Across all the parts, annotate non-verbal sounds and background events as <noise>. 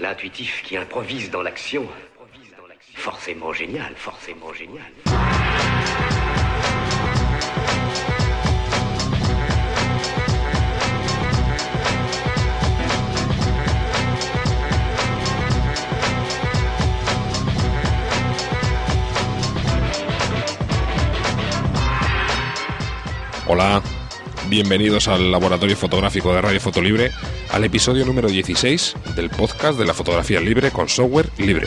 L'intuitif qui improvise dans l'action. Forcément génial, forcément génial. Hola, bienvenidos al Laboratorio Fotográfico de Radio Fotolibre, al episodio número 16 del podcast de la fotografía libre con software libre.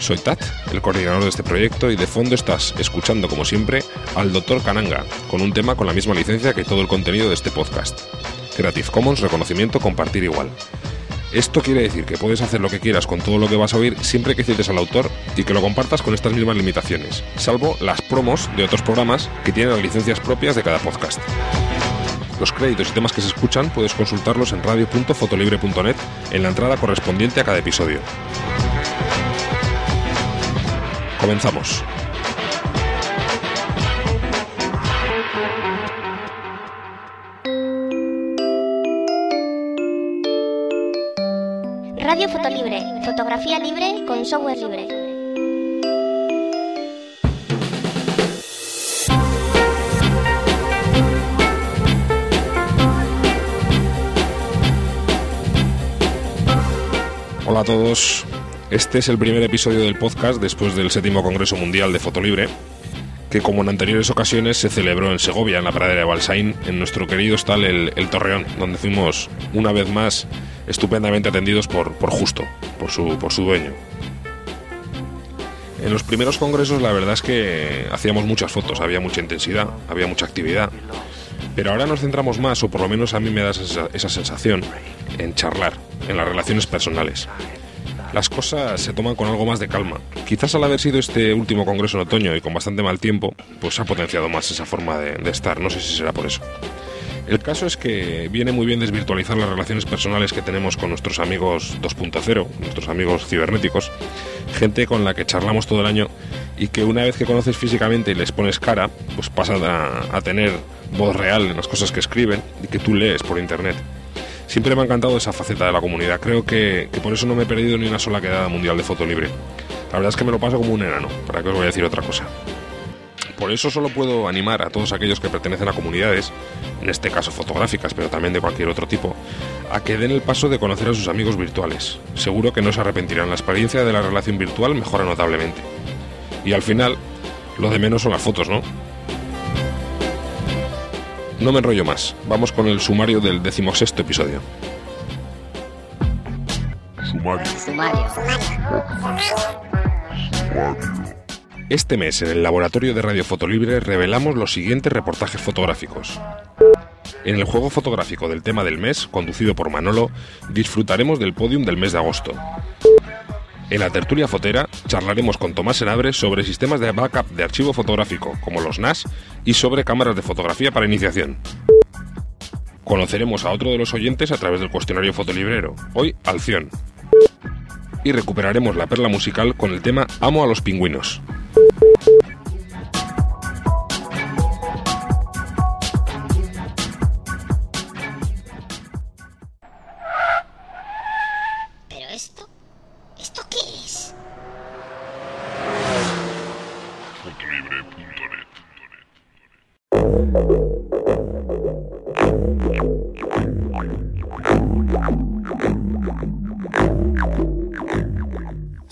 Soy Tat, el coordinador de este proyecto, y de fondo estás escuchando, como siempre, al Dr. Kananga, con un tema con la misma licencia que todo el contenido de este podcast. Creative Commons, reconocimiento, compartir igual. Esto quiere decir que puedes hacer lo que quieras con todo lo que vas a oír siempre que cites al autor y que lo compartas con estas mismas limitaciones, salvo las promos de otros programas que tienen las licencias propias de cada podcast. Los créditos y temas que se escuchan puedes consultarlos en radio.fotolibre.net en la entrada correspondiente a cada episodio. Comenzamos. Radio Fotolibre, fotografía libre con software libre. Hola a todos. Este es el primer episodio del podcast después del séptimo Congreso Mundial de Fotolibre, que como en anteriores ocasiones se celebró en Segovia, en la pradera de Balsaín, en nuestro querido hostal el, el Torreón, donde fuimos una vez más estupendamente atendidos por, por Justo, por su, por su dueño. En los primeros congresos la verdad es que hacíamos muchas fotos, había mucha intensidad, había mucha actividad, pero ahora nos centramos más, o por lo menos a mí me da esa, esa sensación, en charlar, en las relaciones personales. Las cosas se toman con algo más de calma. Quizás al haber sido este último congreso en otoño y con bastante mal tiempo, pues ha potenciado más esa forma de, estar, no sé si será por eso. El caso es que viene muy bien desvirtualizar las relaciones personales que tenemos con nuestros amigos 2.0, nuestros amigos cibernéticos, gente con la que charlamos todo el año y que una vez que conoces físicamente y les pones cara, pues pasan a tener voz real en las cosas que escriben y que tú lees por internet. Siempre me ha encantado esa faceta de la comunidad, creo que, que por eso no me he perdido ni una sola quedada mundial de foto libre. La verdad es que me lo paso como un enano, para que os voy a decir otra cosa. Por eso solo puedo animar a todos aquellos que pertenecen a comunidades, en este caso fotográficas, pero también de cualquier otro tipo, a que den el paso de conocer a sus amigos virtuales. Seguro que no se arrepentirán, la experiencia de la relación virtual mejora notablemente. Y al final, lo de menos son las fotos, ¿no? No me enrollo más, vamos con el sumario del decimosexto episodio. Sumario. Este mes en el laboratorio de Radio Fotolibre revelamos los siguientes reportajes fotográficos. En el juego fotográfico del tema del mes, conducido por Manolo, disfrutaremos del podium del mes de agosto. En la tertulia fotera charlaremos con Tomás Senabre sobre sistemas de backup de archivo fotográfico, como los NAS, y sobre cámaras de fotografía para iniciación. Conoceremos a otro de los oyentes a través del cuestionario fotolibrero, hoy Alción. Y recuperaremos la perla musical con el tema Amo a los pingüinos.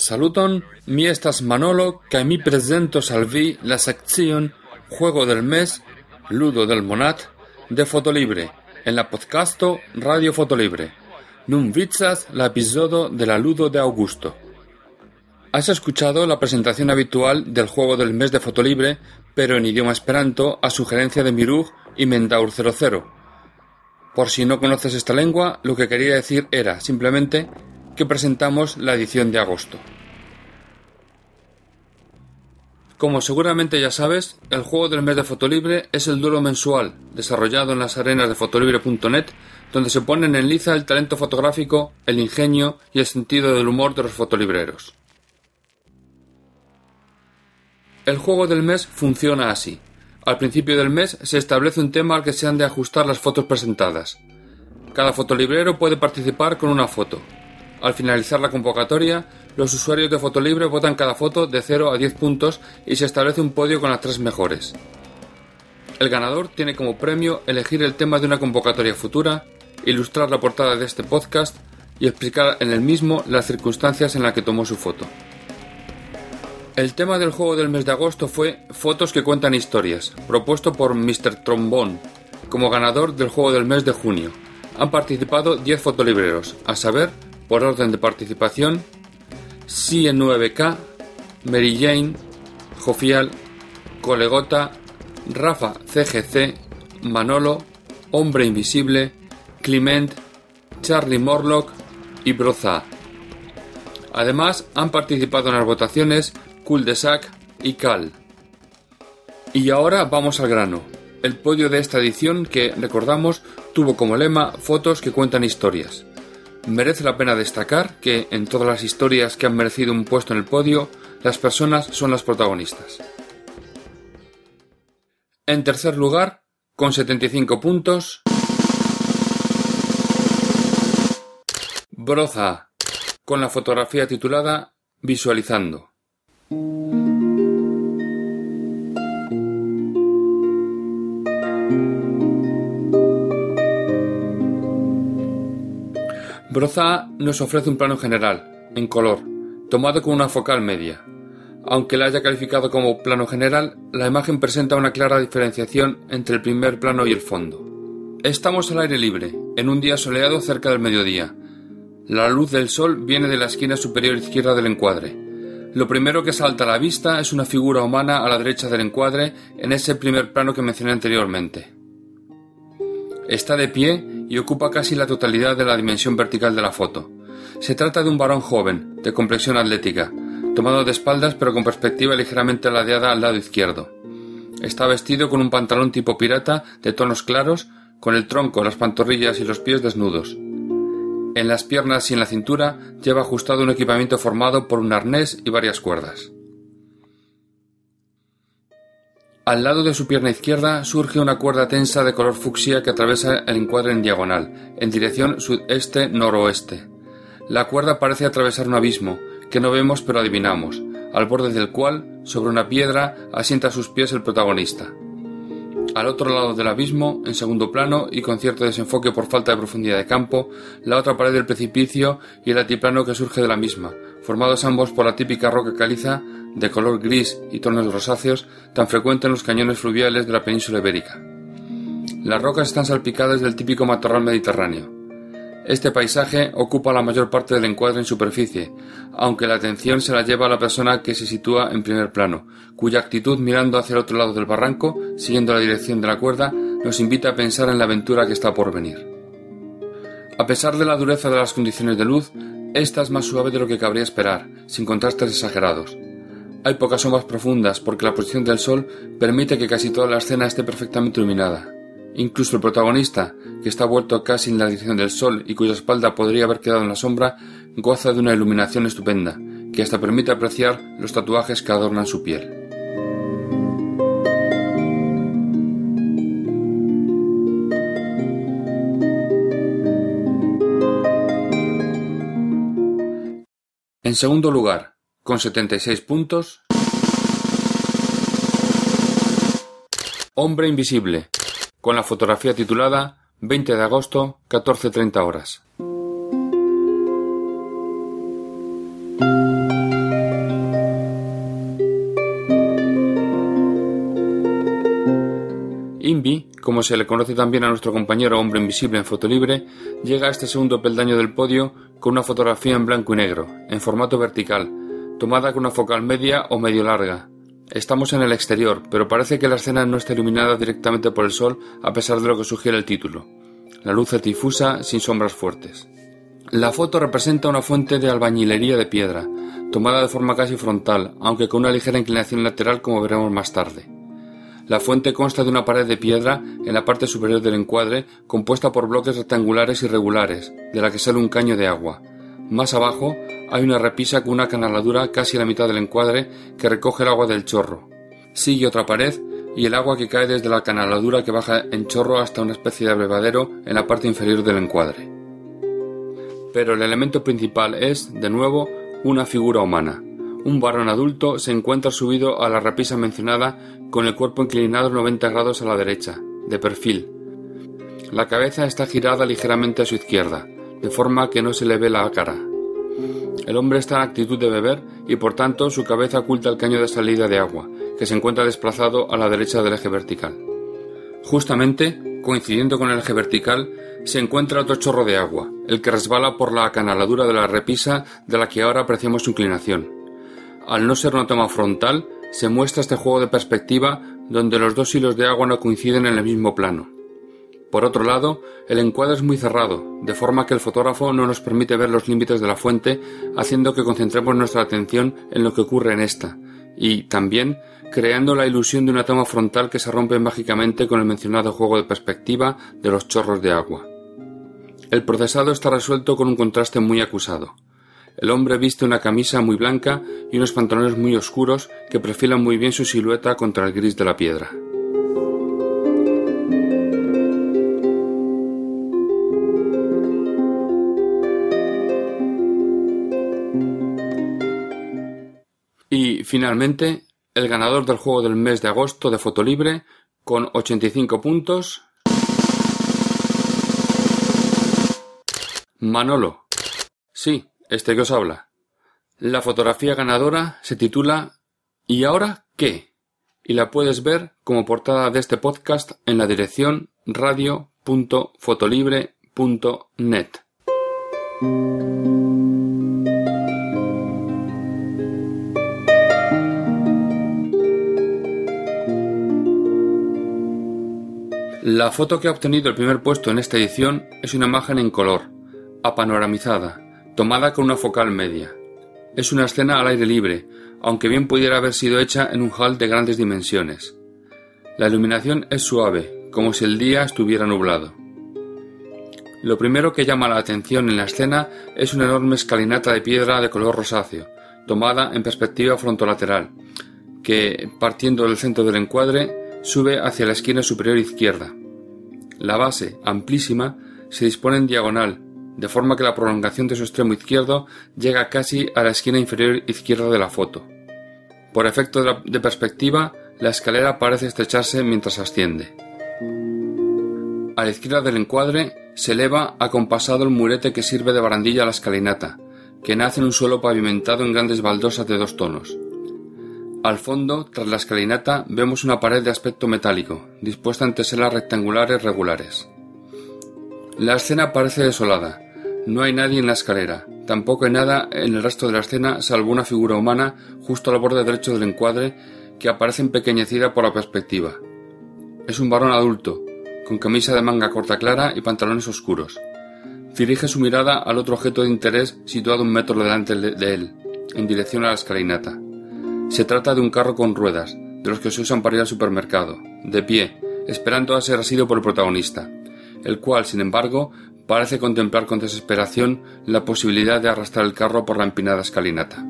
Saluton, mi estas Manolo, que mi presento salvi la sección Juego del Mes, Ludo del Monat, de Fotolibre, en la podcasto Radio Fotolibre. Nun vizas la episodio de la Ludo de Augusto. Has escuchado la presentación habitual del Juego del Mes de Fotolibre, pero en idioma esperanto a sugerencia de Mirug y Mendaur 00. Por si no conoces esta lengua, lo que quería decir era simplemente que presentamos la edición de agosto. Como seguramente ya sabes, el juego del mes de Fotolibre es el duelo mensual, desarrollado en las arenas de fotolibre.net, donde se ponen en liza el talento fotográfico, el ingenio y el sentido del humor de los fotolibreros. El juego del mes funciona así. Al principio del mes se establece un tema al que se han de ajustar las fotos presentadas. Cada fotolibrero puede participar con una foto. Al finalizar la convocatoria, los usuarios de Fotolibre votan cada foto de 0 a 10 puntos y se establece un podio con las tres mejores. El ganador tiene como premio elegir el tema de una convocatoria futura, ilustrar la portada de este podcast y explicar en el mismo las circunstancias en las que tomó su foto. El tema del juego del mes de agosto fue Fotos que cuentan historias, propuesto por Mr. Trombone como ganador del juego del mes de junio. Han participado 10 fotolibreros, a saber, por orden de participación, CIE9K, Mary Jane, Jofial, Colegota, Rafa CGC, Manolo, Hombre Invisible, Clement, Charlie Morlock y Broza. Además, han participado en las votaciones Cul de Sac y Cal. Y ahora vamos al grano. El podio de esta edición que, recordamos, tuvo como lema Fotos que cuentan historias. Merece la pena destacar que, en todas las historias que han merecido un puesto en el podio, las personas son las protagonistas. En tercer lugar, con 75 puntos, Broza, con la fotografía titulada Visualizando. Broza nos ofrece un plano general, en color, tomado con una focal media. Aunque la haya calificado como plano general, la imagen presenta una clara diferenciación entre el primer plano y el fondo. Estamos al aire libre, en un día soleado cerca del mediodía. La luz del sol viene de la esquina superior izquierda del encuadre. Lo primero que salta a la vista es una figura humana a la derecha del encuadre en ese primer plano que mencioné anteriormente. Está de pie y ocupa casi la totalidad de la dimensión vertical de la foto. Se trata de un varón joven, de complexión atlética, tomado de espaldas pero con perspectiva ligeramente ladeada al lado izquierdo. Está vestido con un pantalón tipo pirata de tonos claros, con el tronco, las pantorrillas y los pies desnudos. En las piernas y en la cintura lleva ajustado un equipamiento formado por un arnés y varias cuerdas. Al lado de su pierna izquierda surge una cuerda tensa de color fucsia que atraviesa el encuadre en diagonal, en dirección sudeste-noroeste. La cuerda parece atravesar un abismo, que no vemos pero adivinamos, al borde del cual, sobre una piedra, asienta a sus pies el protagonista. Al otro lado del abismo, en segundo plano y con cierto desenfoque por falta de profundidad de campo, la otra pared del precipicio y el altiplano que surge de la misma, formados ambos por la típica roca caliza de color gris y tonos rosáceos tan frecuente en los cañones fluviales de la península ibérica. Las rocas están salpicadas del típico matorral mediterráneo. Este paisaje ocupa la mayor parte del encuadre en superficie, aunque la atención se la lleva a la persona que se sitúa en primer plano, cuya actitud mirando hacia el otro lado del barranco, siguiendo la dirección de la cuerda, nos invita a pensar en la aventura que está por venir. A pesar de la dureza de las condiciones de luz, esta es más suave de lo que cabría esperar, sin contrastes exagerados. Hay pocas sombras profundas porque la posición del sol permite que casi toda la escena esté perfectamente iluminada. Incluso el protagonista, que está vuelto casi en la dirección del sol y cuya espalda podría haber quedado en la sombra, goza de una iluminación estupenda, que hasta permite apreciar los tatuajes que adornan su piel. En segundo lugar, con 76 puntos, Hombre Invisible, con la fotografía titulada 20 de agosto, 14.30 horas. Invi, como se le conoce también a nuestro compañero hombre invisible en Fotolibre, llega a este segundo peldaño del podio con una fotografía en blanco y negro, en formato vertical, tomada con una focal media o medio larga, Estamos en el exterior, pero parece que la escena no está iluminada directamente por el sol a pesar de lo que sugiere el título. La luz es difusa, sin sombras fuertes. La foto representa una fuente de albañilería de piedra, tomada de forma casi frontal, aunque con una ligera inclinación lateral como veremos más tarde. La fuente consta de una pared de piedra en la parte superior del encuadre, compuesta por bloques rectangulares irregulares, de la que sale un caño de agua. Más abajo hay una repisa con una canaladura casi a la mitad del encuadre que recoge el agua del chorro. Sigue otra pared y el agua que cae desde la canaladura que baja en chorro hasta una especie de abrevadero en la parte inferior del encuadre. Pero el elemento principal es, de nuevo, una figura humana. Un varón adulto se encuentra subido a la repisa mencionada con el cuerpo inclinado 90 grados a la derecha, de perfil. La cabeza está girada ligeramente a su izquierda, de forma que no se le ve la cara. El hombre está en actitud de beber y por tanto su cabeza oculta el caño de salida de agua, que se encuentra desplazado a la derecha del eje vertical. Justamente, coincidiendo con el eje vertical, se encuentra otro chorro de agua, el que resbala por la acanaladura de la repisa de la que ahora apreciamos su inclinación. Al no ser una toma frontal, se muestra este juego de perspectiva donde los dos hilos de agua no coinciden en el mismo plano. Por otro lado, el encuadre es muy cerrado, de forma que el fotógrafo no nos permite ver los límites de la fuente, haciendo que concentremos nuestra atención en lo que ocurre en esta, y también creando la ilusión de una toma frontal que se rompe mágicamente con el mencionado juego de perspectiva de los chorros de agua. El procesado está resuelto con un contraste muy acusado. El hombre viste una camisa muy blanca y unos pantalones muy oscuros que perfilan muy bien su silueta contra el gris de la piedra. Y finalmente, el ganador del juego del mes de agosto de Fotolibre, con 85 puntos. Manolo. Sí, este que os habla. La fotografía ganadora se titula ¿Y ahora qué? Y la puedes ver como portada de este podcast en la dirección radio.fotolibre.net. La foto que ha obtenido el primer puesto en esta edición es una imagen en color, apanoramizada, tomada con una focal media. Es una escena al aire libre, aunque bien pudiera haber sido hecha en un hall de grandes dimensiones. La iluminación es suave, como si el día estuviera nublado. Lo primero que llama la atención en la escena es una enorme escalinata de piedra de color rosáceo, tomada en perspectiva frontolateral, que, partiendo del centro del encuadre, sube hacia la esquina superior izquierda. La base, amplísima, se dispone en diagonal, de forma que la prolongación de su extremo izquierdo llega casi a la esquina inferior izquierda de la foto. Por efecto de, perspectiva, la escalera parece estrecharse mientras asciende. A la izquierda del encuadre se eleva acompasado el murete que sirve de barandilla a la escalinata, que nace en un suelo pavimentado en grandes baldosas de dos tonos. Al fondo, tras la escalinata, vemos una pared de aspecto metálico, dispuesta en teselas rectangulares regulares. La escena parece desolada. No hay nadie en la escalera. Tampoco hay nada en el resto de la escena salvo una figura humana justo al borde derecho del encuadre que aparece empequeñecida por la perspectiva. Es un varón adulto, con camisa de manga corta clara y pantalones oscuros. Dirige su mirada al otro objeto de interés situado un metro delante de él, en dirección a la escalinata. Se trata de un carro con ruedas, de los que se usan para ir al supermercado, de pie, esperando a ser asido por el protagonista, el cual, sin embargo, parece contemplar con desesperación la posibilidad de arrastrar el carro por la empinada escalinata.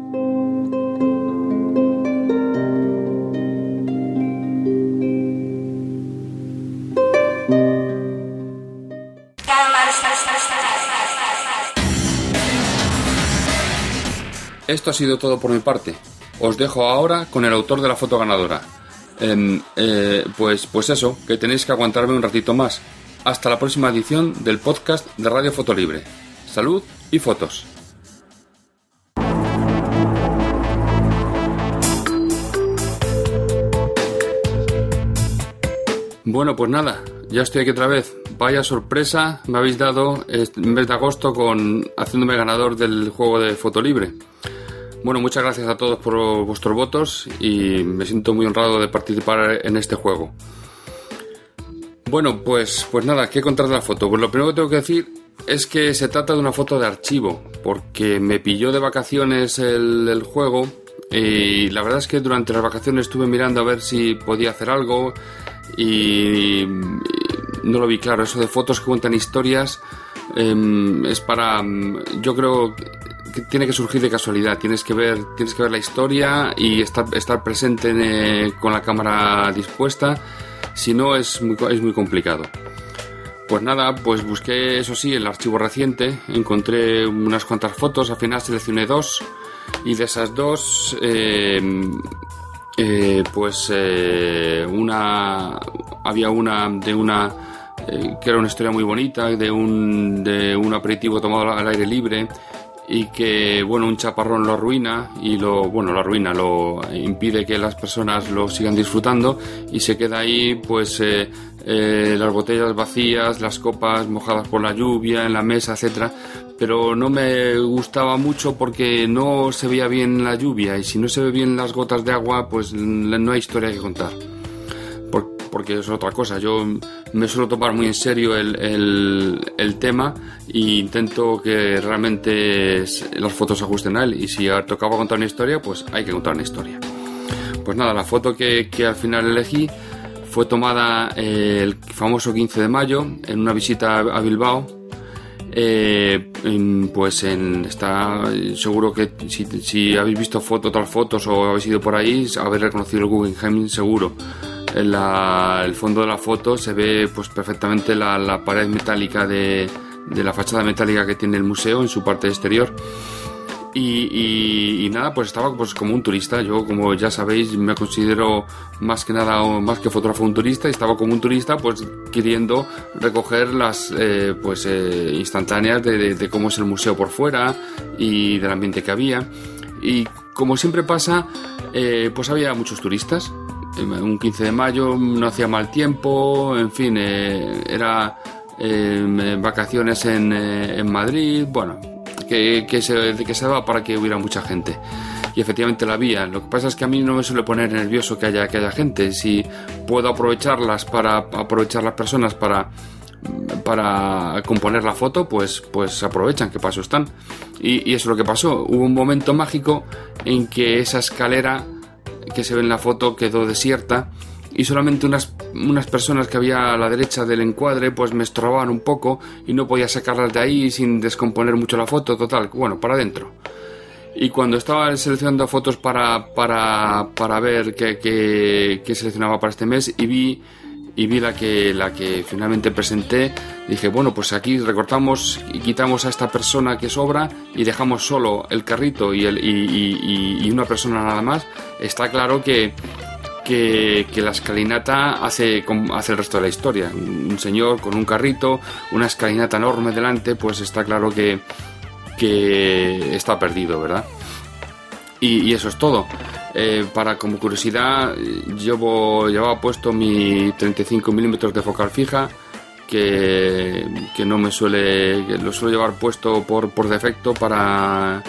Esto ha sido todo por mi parte. Os dejo ahora con el autor de la foto ganadora. Em, eh, pues, pues eso, que tenéis que aguantarme un ratito más. Hasta la próxima edición del podcast de Radio Foto Libre. Salud y fotos. Bueno, pues nada, ya estoy aquí otra vez. Vaya sorpresa me habéis dado en mes de agosto con haciéndome ganador del juego de Foto Libre. Bueno, muchas gracias a todos por vuestros votos y me siento muy honrado de participar en este juego. Bueno, pues, pues nada, ¿qué contar de la foto? Pues lo primero que tengo que decir es que se trata de una foto de archivo, porque me pilló de vacaciones el, juego y la verdad es que durante las vacaciones estuve mirando a ver si podía hacer algo y, no lo vi claro. Eso de fotos que cuentan historias em, es para, yo creo tiene que surgir de casualidad. Tienes que ver, tienes que ver la historia y estar, estar presente eh, con la cámara dispuesta. Si no, es muy, es muy complicado. Pues nada, pues busqué, eso sí, el archivo reciente, encontré unas cuantas fotos, al final seleccioné dos y de esas dos, eh, eh, pues una, había una de una que era una historia muy bonita, de un, de un aperitivo tomado al aire libre y que bueno un chaparrón lo arruina y lo bueno lo arruina lo impide que las personas lo sigan disfrutando y se queda ahí pues eh, eh, las botellas vacías las copas mojadas por la lluvia en la mesa etcétera. Pero no me gustaba mucho porque no se veía bien la lluvia y si no se ve bien las gotas de agua pues no hay historia que contar porque es otra cosa. Yo me suelo tomar muy en serio el, el, tema e intento que realmente las fotos se ajusten a él. Y si tocaba contar una historia, pues hay que contar una historia. Pues nada, la foto que, que al final elegí fue tomada eh, el famoso 15 de mayo en una visita a Bilbao. Eh, pues en, está seguro que si, si habéis visto fotos, otras fotos o habéis ido por ahí, habéis reconocido el Guggenheim seguro en el fondo de la foto se ve pues perfectamente la, pared metálica de, la fachada metálica que tiene el museo en su parte exterior. Y, nada, pues estaba pues como un turista. Yo, como ya sabéis, me considero más que nada, más que fotógrafo un turista, y estaba como un turista, pues queriendo recoger las eh, pues eh, instantáneas de, cómo es el museo por fuera y del ambiente que había. Y como siempre pasa, eh, pues había muchos turistas un 15 de mayo, no hacía mal tiempo, en fin, eh, era eh, vacaciones en, eh, en, Madrid, bueno, que, que, se, que se daba para que hubiera mucha gente. Y efectivamente la había. Lo que pasa es que a mí no me suele poner nervioso que haya, que haya gente. Si puedo aprovecharlas para aprovechar las personas para para componer la foto, pues, pues aprovechan que paso están. Y, y eso es lo que pasó. Hubo un momento mágico en que esa escalera que se ve en la foto quedó desierta y solamente unas, unas personas que había a la derecha del encuadre pues me estrobaban un poco y no podía sacarlas de ahí sin descomponer mucho la foto, total, bueno, para adentro. Y cuando estaba seleccionando fotos para, para, para ver qué, qué seleccionaba para este mes y vi y vi la que, la que finalmente presenté, dije, bueno, pues aquí recortamos y quitamos a esta persona que sobra y dejamos solo el carrito y, el, y, una persona nada más, está claro que, que, la escalinata hace, hace el resto de la historia. Un señor con un carrito, una escalinata enorme delante, pues está claro que, que está perdido, ¿verdad? Y, eso es todo. Eh, para como curiosidad, llevo, llevaba puesto mi 35 milímetros de focal fija, que, que, no me suele, lo suelo llevar puesto por, por defecto para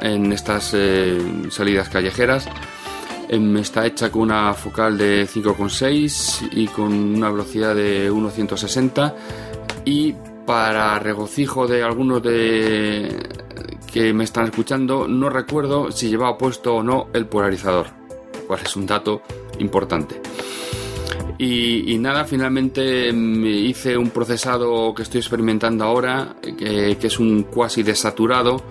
en estas eh, salidas callejeras. Em, está hecha con una focal de 5,6 y con una velocidad de 1.160 y para regocijo de algunos de, que me están escuchando, no recuerdo si llevaba puesto o no el polarizador, cual es un dato importante. Y, nada, finalmente me hice un procesado que estoy experimentando ahora, que, es un cuasi desaturado,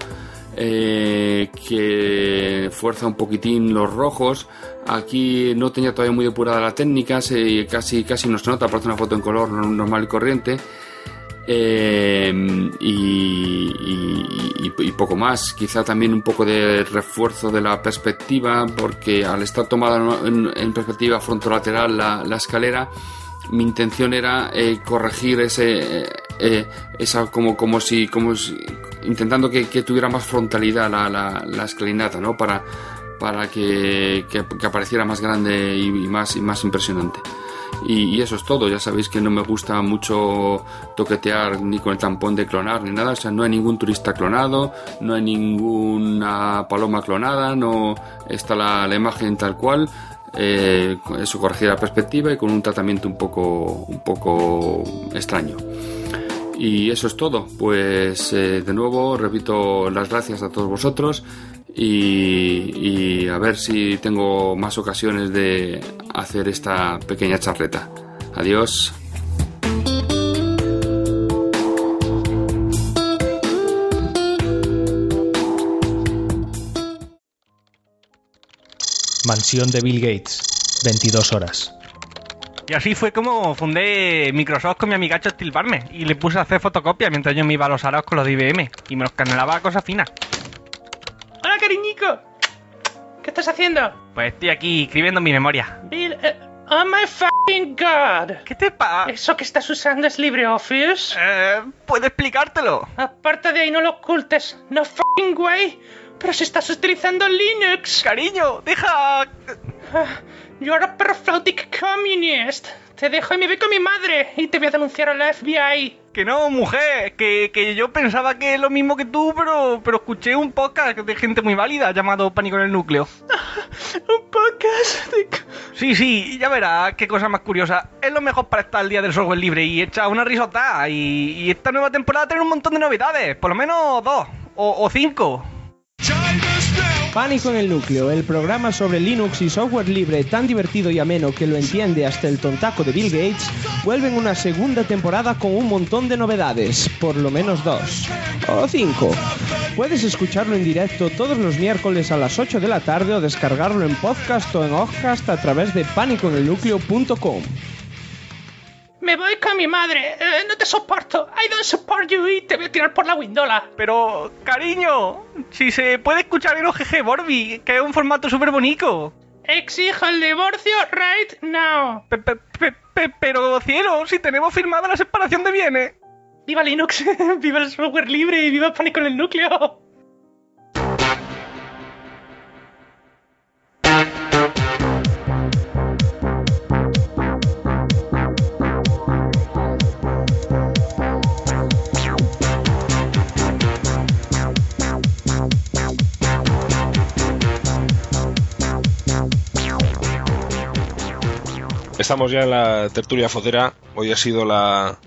eh, que fuerza un poquitín los rojos. Aquí no tenía todavía muy depurada la técnica, casi, casi no se nota, parece una foto en color normal y corriente. Eh, y, poco más. Quizá también un poco de refuerzo de la perspectiva, porque al estar tomada en, perspectiva frontolateral la, la escalera, mi intención era eh, corregir ese, eh, esa como, como si, como intentando que, tuviera más frontalidad la, la, escalinata, ¿no? Para, para que, que, apareciera más grande y, más, y más impresionante. Y, eso es todo. Ya sabéis que no me gusta mucho toquetear ni con el tampón de clonar ni nada. O sea, no hay ningún turista clonado, no hay ninguna paloma clonada, no está la, imagen tal cual. Eh, eso corregir la perspectiva y con un tratamiento un poco, un poco extraño. Y eso es todo. Pues eh, de nuevo repito las gracias a todos vosotros y, y a ver si tengo más ocasiones de hacer esta pequeña charleta. Adiós. Mansión de Bill Gates, 22 horas. Y así fue como fundé Microsoft con mi amigacho Barme y le puse a hacer fotocopias mientras yo me iba a los araos con los de IBM y me los canelaba a cosas finas. ¡Hola, cariñico! ¿Qué estás haciendo? Pues estoy aquí escribiendo mi memoria. Bill, eh, oh my fucking god. ¿Qué te pasa? ¿Eso que estás usando es LibreOffice? Eh, ¿puedo explicártelo? Aparte de ahí, no lo ocultes. No fucking way. Pero si estás utilizando Linux. Cariño, deja... You're a prophetic communist. Te dejo y me voy con mi madre y te voy a denunciar a la FBI. Que no, mujer, que, que yo pensaba que es lo mismo que tú, pero, pero escuché un podcast de gente muy válida llamado Pánico en el Núcleo. <laughs> ¿Un podcast? De... Sí, sí, ya verás qué cosa más curiosa. Es lo mejor para estar al día del software libre y echar una risota. Y, y esta nueva temporada tiene un montón de novedades, por lo menos dos o, o cinco. Pánico en el núcleo, el programa sobre Linux y software libre tan divertido y ameno que lo entiende hasta el tontaco de Bill Gates, vuelve en una segunda temporada con un montón de novedades, por lo menos dos o cinco. Puedes escucharlo en directo todos los miércoles a las 8 de la tarde o descargarlo en podcast o en Offcast a través de pánicoenelnucleo.com. Me voy con mi madre. Eh, no te soporto. I don't support you y te voy a tirar por la windola. Pero, cariño, si se puede escuchar en OGG Borby, que es un formato súper bonito. Exijo el divorcio right now. Pe- pe- pe- pe- pero, cielo, si tenemos firmada la separación de bienes. ¡Viva Linux! <laughs> ¡Viva el software libre y viva Pánico en el núcleo! Estamos ya en la tertulia fotera. Hoy ha sido la.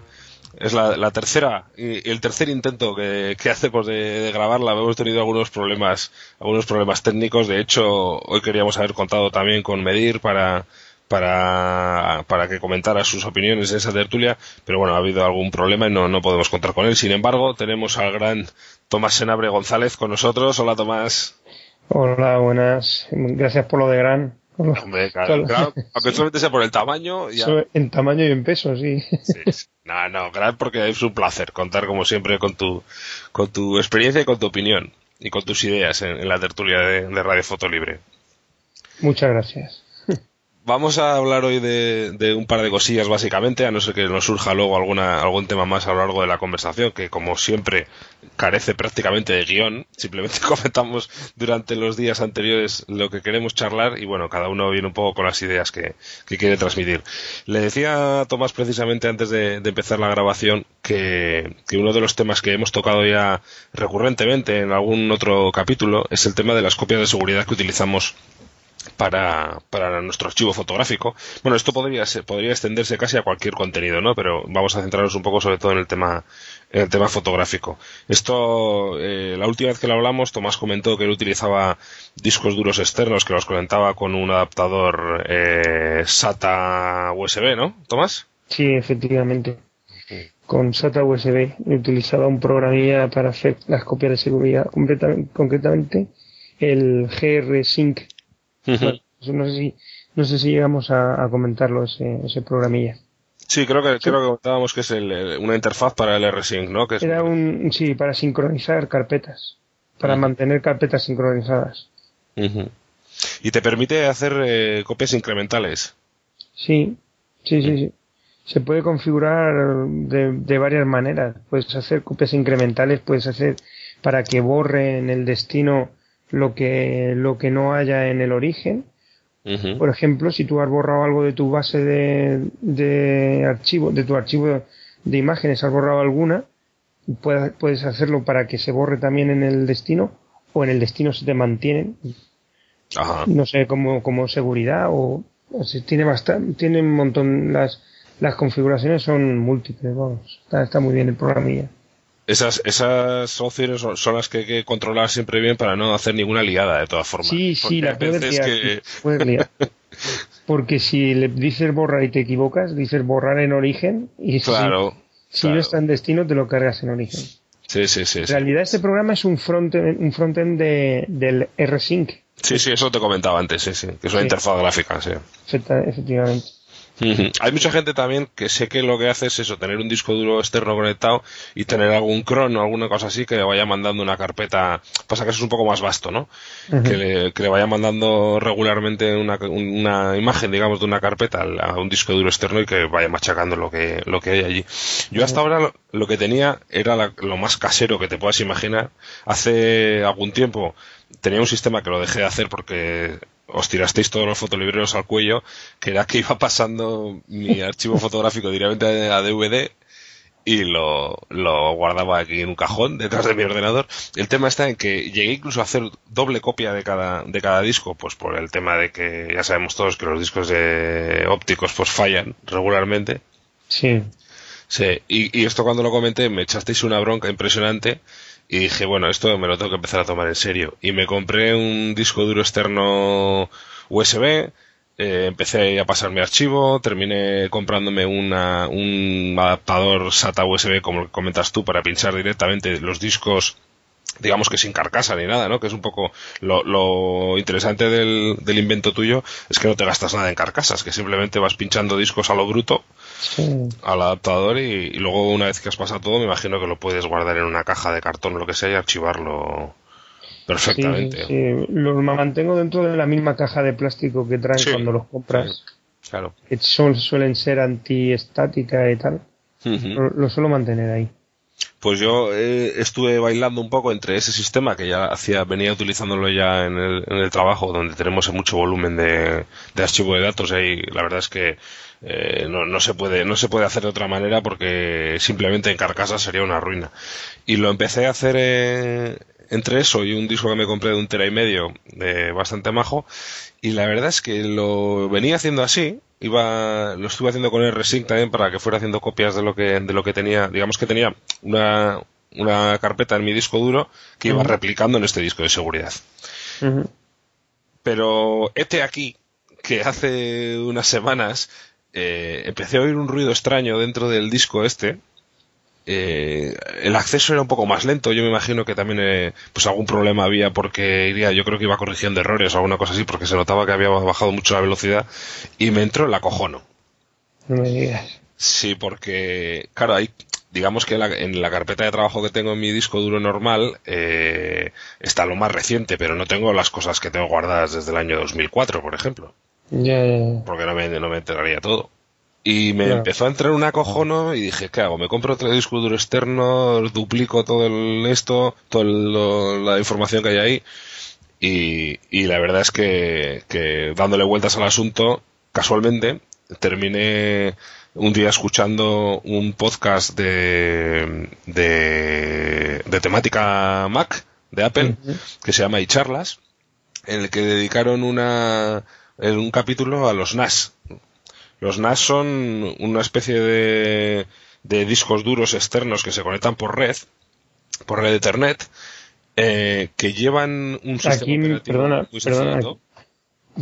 Es la, la tercera y el tercer intento que, que hacemos de, de, grabarla. Hemos tenido algunos problemas, algunos problemas técnicos. De hecho, hoy queríamos haber contado también con Medir para, para, para que comentara sus opiniones en esa tertulia, pero bueno, ha habido algún problema y no, no podemos contar con él. Sin embargo, tenemos al gran Tomás Senabre González con nosotros. Hola, Tomás. Hola, buenas. Gracias por lo de gran. Hombre, claro, claro, aunque solamente sea por el tamaño. Ya... En tamaño y en peso, sí. sí. No, no, gran porque es un placer contar como siempre con tu, con tu experiencia y con tu opinión y con tus ideas en, en la tertulia de, de, Radio Foto Libre. Muchas gracias. Vamos a hablar hoy de, un par de cosillas básicamente, a no ser que nos surja luego alguna, algún tema más a lo largo de la conversación, que como siempre carece prácticamente de guion, <laughs> simplemente <laughs> comentamos durante los días anteriores lo que queremos charlar y bueno, cada uno viene un poco con las ideas que, que quiere transmitir. Le decía a Tomás precisamente antes de, de empezar la grabación que, que, uno de los temas que hemos tocado ya recurrentemente en algún otro capítulo es el tema de las copias de seguridad que utilizamos para, para nuestro archivo fotográfico. Bueno, esto podría ser, podría extenderse casi a cualquier contenido, ¿no? Pero vamos a centrarnos un poco sobre todo en el tema, en el tema fotográfico. Esto, eh, la última vez que lo hablamos, Tomás comentó que él utilizaba discos duros externos que los conectaba con un adaptador eh, SATA USB, ¿no, Tomás? Sí, efectivamente. Con SATA USB utilizaba un programilla para hacer las copias de seguridad, concretamente el GR Sync -huh. Bueno, no sé si no sé si llegamos a, a comentarlo ese, ese programilla. Sí, creo que sí. creo que comentábamos que es el, el, una interfaz para el R-Sync, ¿no? Que es... Era un sí para sincronizar carpetas, para uh -huh. mantener carpetas sincronizadas. Uh -huh. Y te permite hacer eh, copias incrementales. Sí, sí, sí, sí. Se puede configurar de, de varias maneras. Puedes hacer copias incrementales, puedes hacer para que borre en el destino lo que, lo que no haya en el origen. Uh -huh. Por ejemplo, si tú has borrado algo de tu base de, de archivo, de tu archivo de imágenes, has borrado alguna, puedes, puedes hacerlo para que se borre también en el destino, o en el destino se te mantienen. Ajá. No sé, como, como seguridad, o, o sea, tiene bastante, tiene un montón, las, las configuraciones son múltiples, vamos, está, está muy bien el programilla. Esas, esas opciones son, son, las que hay que controlar siempre bien para no hacer ninguna liada, de todas formas. Sí, sí, la puedes liar, que... puedes liar. <laughs> Porque si le dices borrar y te equivocas, dices borrar en origen y claro, si, claro. no está en destino te lo cargas en origen. Sí, sí, sí. En realidad este programa es un frontend, un frontend de, del R-Sync, Sí, sí, eso te comentaba antes, sí, sí, que es una Sí. interfaz gráfica, sí. Efecta- Hay mucha gente también que sé que lo que hace es eso, tener un disco duro externo conectado y tener algún cron o alguna cosa así que le vaya mandando una carpeta. Pasa que eso es un poco más vasto, ¿no? Que, le, que le vaya mandando regularmente una, una imagen, digamos, de una carpeta a un disco duro externo y que vaya machacando lo que, lo que hay allí. Yo hasta ahora lo, lo que tenía era la- lo más casero que te puedas imaginar. Hace algún tiempo tenía un sistema que lo dejé de hacer porque os tirasteis todos los fotolibreros al cuello, que era que iba pasando mi <laughs> archivo fotográfico directamente a, DVD y lo, lo guardaba aquí en un cajón detrás de mi ordenador. El tema está en que llegué incluso a hacer doble copia de cada, de cada disco, pues por el tema de que ya sabemos todos que los discos de ópticos pues fallan regularmente. Sí. Sí, y, y esto cuando lo comenté me echasteis una bronca impresionante y dije, bueno, esto me lo tengo que empezar a tomar en serio. Y me compré un disco duro externo USB, eh, empecé a pasar mi archivo, terminé comprándome una, un adaptador SATA USB, como comentas tú, para pinchar directamente los discos digamos que sin carcasa ni nada, ¿no? Que es un poco lo, interesante del invento tuyo es que no te gastas nada en carcasas, que simplemente vas pinchando discos a lo bruto Sí. al adaptador y, y luego una vez que has pasado todo me imagino que lo puedes guardar en una caja de cartón o lo que sea y archivarlo perfectamente. Sí, sí, Los mantengo dentro de la misma caja de plástico que traen cuando los compras, Claro. que son, suelen ser antiestática y tal. Lo, lo suelo mantener ahí. Pues yo eh, estuve bailando un poco entre ese sistema que ya hacía, venía utilizándolo ya en el, en el trabajo, donde tenemos mucho volumen de, de archivo de datos y la verdad es que eh, no, no se puede no se puede hacer de otra manera porque simplemente en carcasa sería una ruina. Y lo empecé a hacer eh, entre eso y un disco que me compré de un tera y medio, de bastante majo, y la verdad es que lo venía haciendo así, iba lo estuve haciendo con R-Sync también para que fuera haciendo copias de lo que de lo que tenía digamos que tenía una una carpeta en mi disco duro que iba replicando en este disco de seguridad. Pero este aquí que hace unas semanas eh, empecé a oír un ruido extraño dentro del disco este eh, el acceso era un poco más lento. Yo me imagino que también eh, pues algún problema había porque iría, yo creo que iba corrigiendo errores o alguna cosa así porque se notaba que había bajado mucho la velocidad y me entró el acojono. No me digas. Sí, porque claro, hay digamos que en la, en la carpeta de trabajo que tengo en mi disco duro normal eh, está lo más reciente, pero no tengo las cosas que tengo guardadas desde el año 2004, por ejemplo Porque no me, no me enteraría todo. Y me Claro. empezó a entrar un acojono y dije, ¿qué hago? ¿Me compro otro disco duro externo? ¿Duplico todo el, esto? Toda la información que hay ahí? Y, y la verdad es que, que dándole vueltas al asunto, casualmente, terminé un día escuchando un podcast de, de, de temática Mac de Apple que se llama iCharlas en el que dedicaron una, en un capítulo a los NAS. Los NAS son una especie de, de discos duros externos que se conectan por red, por red Ethernet, eh, que llevan un sistema Aquí, operativo perdona, muy perdona, sencillo.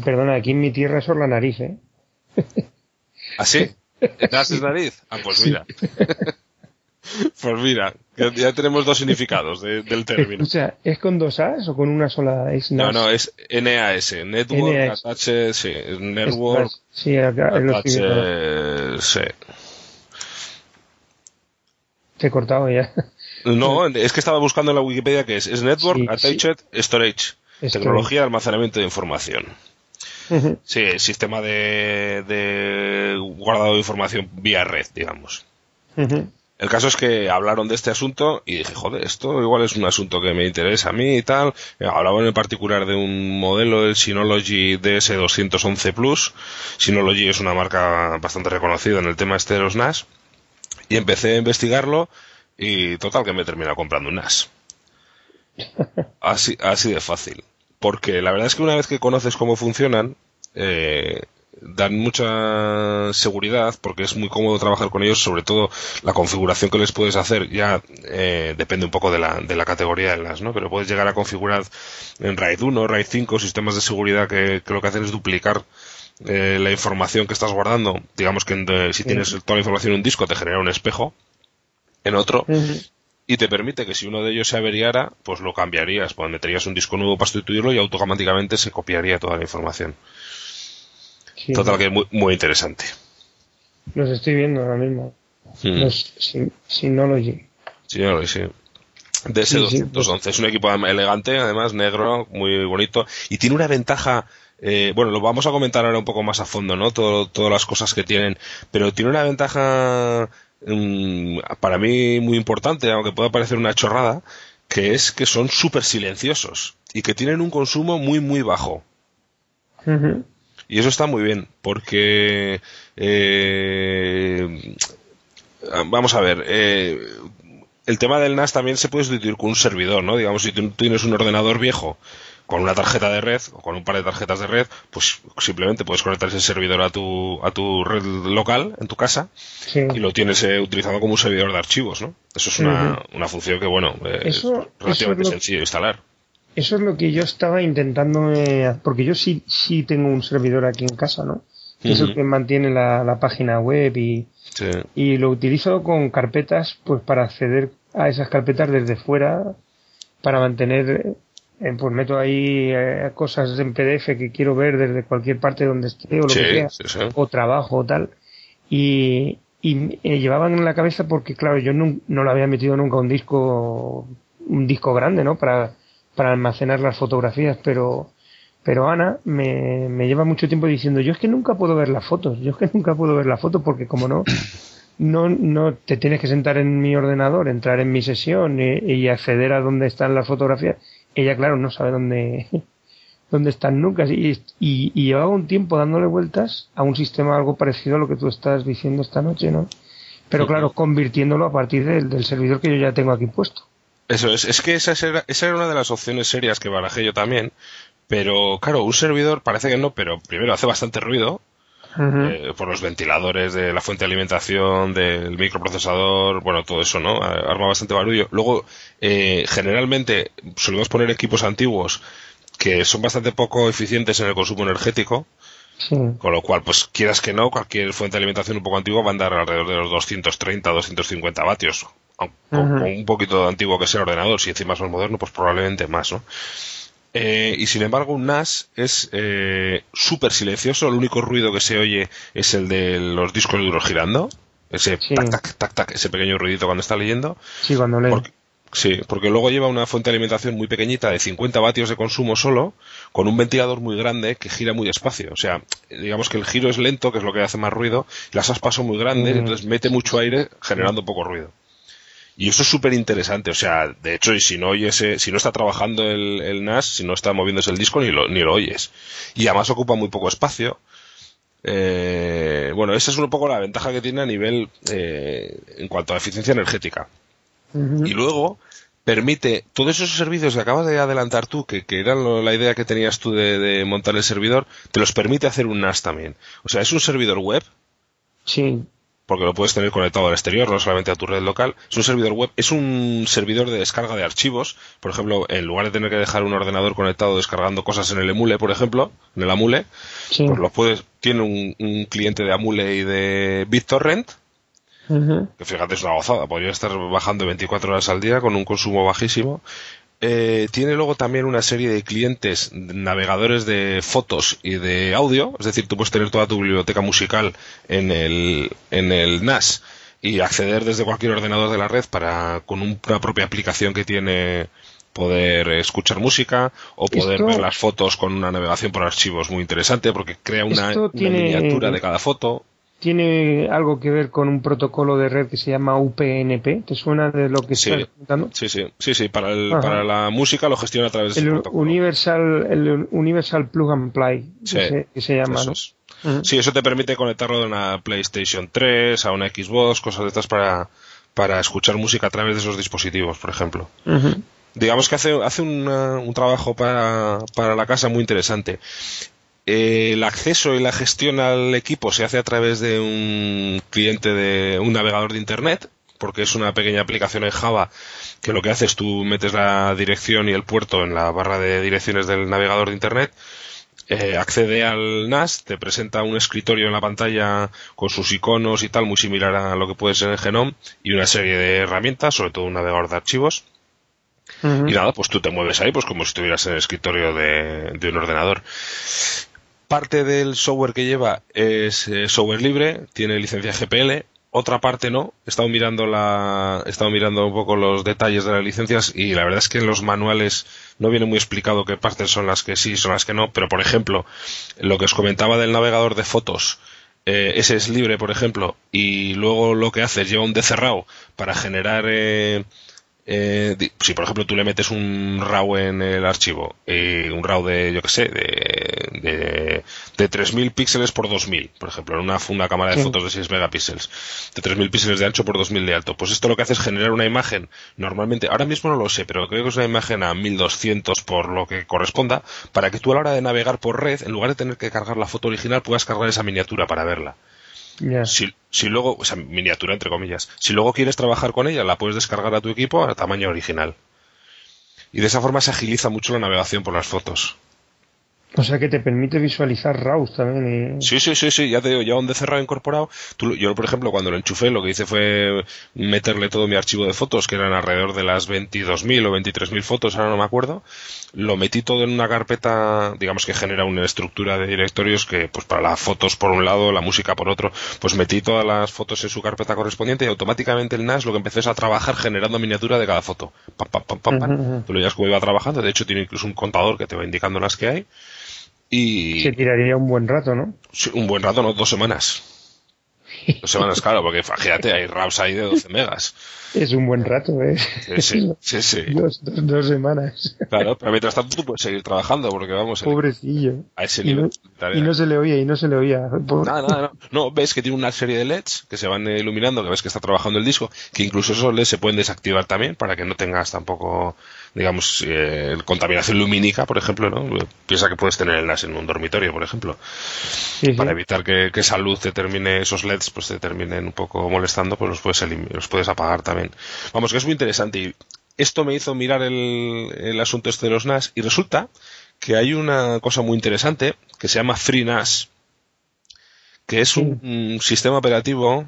perdona, aquí en mi tierra es la nariz, ¿eh? ¿Ah, sí? <laughs> ¿NAS es nariz? Ah, pues mira. <laughs> pues mira, ya, ya tenemos dos significados de- del término. O sea, ¿es con dos As o con una sola? Es No, no, es NAS, Network NAS. Attached, sí, es Es Network NAS. Sí, acá. Attached, sí. Te he cortado ya. No, es que estaba buscando en la Wikipedia que es, es Network Sí, Attached Storage, Storage. tecnología de almacenamiento de información. Sí, el sistema de, de guardado de información vía red, digamos. Ujú. El caso es que hablaron de este asunto y dije, joder, esto igual es un asunto que me interesa a mí y tal. Hablaban en particular de un modelo, el Synology DS211 Plus. Synology es una marca bastante reconocida en el tema este de los NAS. Y empecé a investigarlo y total que me he terminado comprando un NAS. Así, así de fácil. Porque la verdad es que una vez que conoces cómo funcionan, eh, dan mucha seguridad porque es muy cómodo trabajar con ellos, sobre todo la configuración que les puedes hacer ya eh, depende un poco de la, de la categoría de las, ¿no? Pero puedes llegar a configurar en RAID 1, RAID 5 sistemas de seguridad que, que lo que hacen es duplicar eh, la información que estás guardando. Digamos que en- de- si tienes toda la información en un disco te genera un espejo en otro y te permite que si uno de ellos se averiara, pues lo cambiarías, pues meterías un disco nuevo para sustituirlo y automáticamente se copiaría toda la información. Total, que es muy, muy interesante. Los estoy viendo ahora mismo. Mm. Los Syn- Synology. Sí, no, sí. DS211 es un equipo elegante, además negro, muy bonito y tiene una ventaja. eh, bueno, lo vamos a comentar ahora un poco más a fondo, ¿no? Todo- todas las cosas que tienen, pero tiene una ventaja mm, para mí muy importante, aunque pueda parecer una chorrada, que es que son súper silenciosos y que tienen un consumo muy muy bajo. Ujú. Y eso está muy bien, porque eh, vamos a ver, eh, el tema del NAS también se puede sustituir con un servidor, ¿no? Digamos, si tú tienes un ordenador viejo con una tarjeta de red o con un par de tarjetas de red, pues simplemente puedes conectar ese servidor a tu, a tu red local en tu casa Sí. y lo tienes eh, utilizado como un servidor de archivos, ¿no? Eso es una, una función que, bueno, eh, Eso- es relativamente eso es lo- sencillo de instalar. Eso es lo que yo estaba intentando, eh, porque yo sí, sí tengo un servidor aquí en casa, ¿no? Que es el que mantiene la, la página web y, Sí. y lo utilizo con carpetas, pues para acceder a esas carpetas desde fuera, para mantener, eh, pues meto ahí eh, cosas en PDF que quiero ver desde cualquier parte donde esté o lo Sí, que sea, sí, o trabajo o tal. Y, y llevaban en la cabeza porque, claro, yo no, no lo había metido nunca un disco, un disco grande, ¿no? Para, para almacenar las fotografías, pero, pero Ana me, me lleva mucho tiempo diciendo, yo es que nunca puedo ver las fotos, yo es que <laughs> nunca puedo ver las fotos porque como no, no, no te tienes que sentar en mi ordenador, entrar en mi sesión y, y acceder a dónde están las fotografías. Ella, claro, no sabe dónde, <laughs> dónde están nunca. Y, y, y llevaba un tiempo dándole vueltas a un sistema algo parecido a lo que tú estás diciendo esta noche, ¿no? Pero claro, convirtiéndolo a partir del, del servidor que yo ya tengo aquí puesto. Eso es, es que esa era, esa era una de las opciones serias que barajé yo también, pero claro, un servidor parece que no, pero primero hace bastante ruido, eh, por los ventiladores de la fuente de alimentación, del microprocesador, bueno, todo eso, ¿no? Arma bastante barullo. Luego, eh, generalmente solemos poner equipos antiguos que son bastante poco eficientes en el consumo energético, Sí. con lo cual, pues quieras que no, cualquier fuente de alimentación un poco antigua va a andar alrededor de los 230, 250 vatios. Con, con un poquito de antiguo que sea el ordenador, si encima es más moderno, pues probablemente más, ¿no? Eh, y sin embargo, un NAS es eh, súper silencioso. El único ruido que se oye es el de los discos duros girando. Ese tac, tac, tac, tac, ese pequeño ruidito cuando está leyendo. Sí, cuando lee. Porque- sí, porque luego lleva una fuente de alimentación muy pequeñita de 50 vatios de consumo solo, con un ventilador muy grande que gira muy despacio. O sea, digamos que el giro es lento, que es lo que hace más ruido, y las aspas son muy grandes, Mm. entonces mete mucho aire generando poco ruido. Y eso es súper interesante, o sea, de hecho, y si no oyes, si no está trabajando el, el NAS, si no está moviéndose el disco, ni lo, ni lo oyes. Y además ocupa muy poco espacio. Eh, bueno, esa es un poco la ventaja que tiene a nivel, eh, en cuanto a eficiencia energética. Y luego permite todos esos servicios que acabas de adelantar tú, que, que eran lo- la idea que tenías tú de, de montar el servidor, te los permite hacer un NAS también. O sea, es un servidor web, Sí. Porque lo puedes tener conectado al exterior, no solamente a tu red local. Es un servidor web, es un servidor de descarga de archivos. Por ejemplo, en lugar de tener que dejar un ordenador conectado descargando cosas en el emule, por ejemplo, en el Amule, Sí. pues lo puedes, tiene un, un cliente de Amule y de BitTorrent, Ujú. que fíjate es una gozada, podría estar bajando 24 horas al día con un consumo bajísimo. Eh, tiene luego también una serie de clientes, navegadores de fotos y de audio, es decir, tú puedes tener toda tu biblioteca musical en el, en el NAS y acceder desde cualquier ordenador de la red para, con un- una propia aplicación que tiene, poder escuchar música o poder Esto- ver las fotos con una navegación por archivos muy interesante porque crea una, una miniatura de cada foto. Tiene algo que ver con un protocolo de red que se llama UPnP. ¿Te suena de lo que Sí. estás comentando? Sí, sí, sí, sí, para, el- para la música lo gestiona a través de ese El protocolo. Universal, el Universal Plug and Play, Sí, que, se, que se llama. eso. Sí, eso te permite conectarlo de una PlayStation 3 a una Xbox, cosas de estas para, para escuchar música a través de esos dispositivos, por ejemplo. Digamos que hace, hace una- un trabajo para, para la casa muy interesante. Eh, el acceso y la gestión al equipo se hace a través de un cliente de un navegador de internet, porque es una pequeña aplicación en Java que lo que hace es tú metes la dirección y el puerto en la barra de direcciones del navegador de internet eh, accede al NAS, te presenta un escritorio en la pantalla con sus iconos y tal, muy similar a lo que puede ser en Genome, y una serie de herramientas, sobre todo un navegador de archivos. Y nada, pues tú te mueves ahí, pues como si estuvieras en el escritorio de, un ordenador. Parte del software que lleva es eh, software libre, tiene licencia GPL, otra parte no. He estado mirando la, he estado mirando un poco los detalles de las licencias y la verdad es que en los manuales no viene muy explicado qué partes son las que sí, son las que no. Pero por ejemplo, lo que os comentaba del navegador de fotos, eh, ese es libre, por ejemplo, y luego lo que hace es lleva un decerrado para generar eh, eh, si por ejemplo tú le metes un RAW en el archivo, eh, un RAW de, yo que sé, de, de, de 3000 píxeles por 2000, por ejemplo, en una, una cámara de fotos de 6 megapíxeles, de 3000 píxeles de ancho por 2000 de alto, pues esto lo que hace es generar una imagen, normalmente, ahora mismo no lo sé, pero creo que es una imagen a 1200 por lo que corresponda, para que tú a la hora de navegar por red, en lugar de tener que cargar la foto original, puedas cargar esa miniatura para verla. Si, si, luego, o sea, miniatura entre comillas, si luego quieres trabajar con ella, la puedes descargar a tu equipo a tamaño original. Y de esa forma se agiliza mucho la navegación por las fotos. O sea que te permite visualizar RAWs también. Sí, sí, sí, sí, ya te digo, ya un cerrado incorporado. yo, por ejemplo, cuando lo enchufé, lo que hice fue meterle todo mi archivo de fotos, que eran alrededor de las 22.000 o 23.000 fotos, ahora no me acuerdo. Lo metí todo en una carpeta, digamos que genera una estructura de directorios que, pues para las fotos por un lado, la música por otro, pues metí todas las fotos en su carpeta correspondiente y automáticamente el NAS lo que empecé es a trabajar generando miniatura de cada foto. Pam, pam, pam, pam, pam. Tú lo ya cómo iba trabajando, de hecho tiene incluso un contador que te va indicando las que hay y... Se tiraría un buen rato, ¿no? Sí, un buen rato, no, dos semanas. Dos semanas, <laughs> claro, porque fíjate, hay RAWs ahí de 12 megas. Es un buen rato, ¿eh? Sí, sí, <laughs> sí. Dos, dos, semanas. Claro, pero mientras tanto tú puedes seguir trabajando, porque vamos. Pobrecillo. A ese nivel. Y no, se le oía, y no se le oía. Nada, nada, no. No, ves que tiene una serie de LEDs que se van iluminando, que ves que está trabajando el disco, que incluso esos LEDs se pueden desactivar también para que no tengas tampoco digamos, eh, contaminación lumínica, por ejemplo, ¿no? Piensa que puedes tener el NAS en un dormitorio, por ejemplo, para evitar que, esa luz te termine, esos LEDs, pues te terminen un poco molestando, pues los puedes, los puedes apagar también. Vamos, que es muy interesante y esto me hizo mirar el, el asunto este de los NAS y resulta que hay una cosa muy interesante que se llama FreeNAS, que es un sistema operativo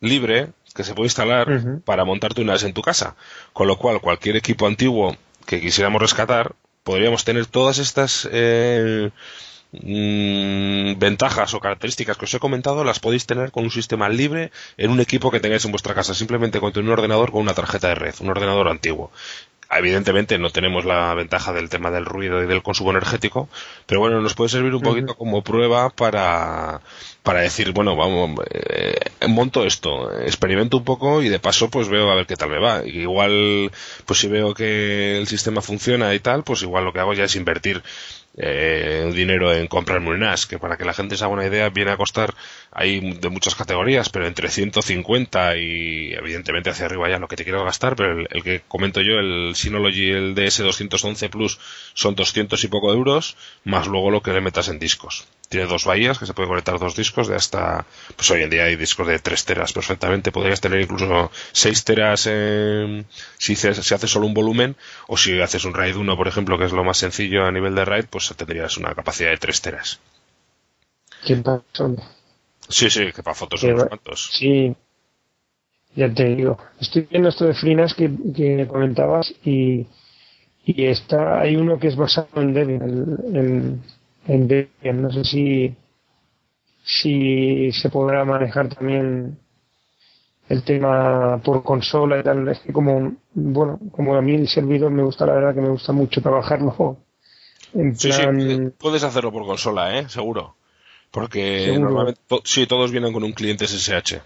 libre que se puede instalar para montarte unas en tu casa. Con lo cual, cualquier equipo antiguo que quisiéramos rescatar, podríamos tener todas estas eh, mm, ventajas o características que os he comentado, las podéis tener con un sistema libre en un equipo que tengáis en vuestra casa, simplemente con un ordenador con una tarjeta de red, un ordenador antiguo. Evidentemente no tenemos la ventaja del tema del ruido y del consumo energético, pero bueno, nos puede servir un poquito como prueba para, para decir, bueno, vamos, eh, monto esto, experimento un poco y de paso pues veo a ver qué tal me va. Igual, pues si veo que el sistema funciona y tal, pues igual lo que hago ya es invertir eh, dinero en comprarme un NAS, que para que la gente se haga una idea viene a costar, hay de muchas categorías, pero entre 150 y evidentemente hacia arriba ya lo que te quiero gastar, pero el, que comento yo, el Synology, el DS211 Plus, son 200 y poco euros, más luego lo que le metas en discos. Tiene dos bahías que se pueden conectar dos discos de hasta, pues hoy en día hay discos de 3 teras perfectamente, podrías tener incluso 6 teras si, se, hace solo un volumen, o si haces un RAID 1, por ejemplo, que es lo más sencillo a nivel de RAID, pues tendrías una capacidad de 3 teras. ¿Qué Sí, sí, que para fotos son unos cuantos. Sí, ya te digo. Estoy viendo esto de Frinas que, que comentabas y, y está, hay uno que es basado en Debian, en Debian. No sé si, si se podrá manejar también el tema por consola y tal. Es que como, bueno, como a mí el servidor me gusta, la verdad que me gusta mucho trabajarlo en plan... Sí, puedes hacerlo por consola, ¿eh? Seguro. Porque normalmente, sí, todos vienen con un cliente SSH.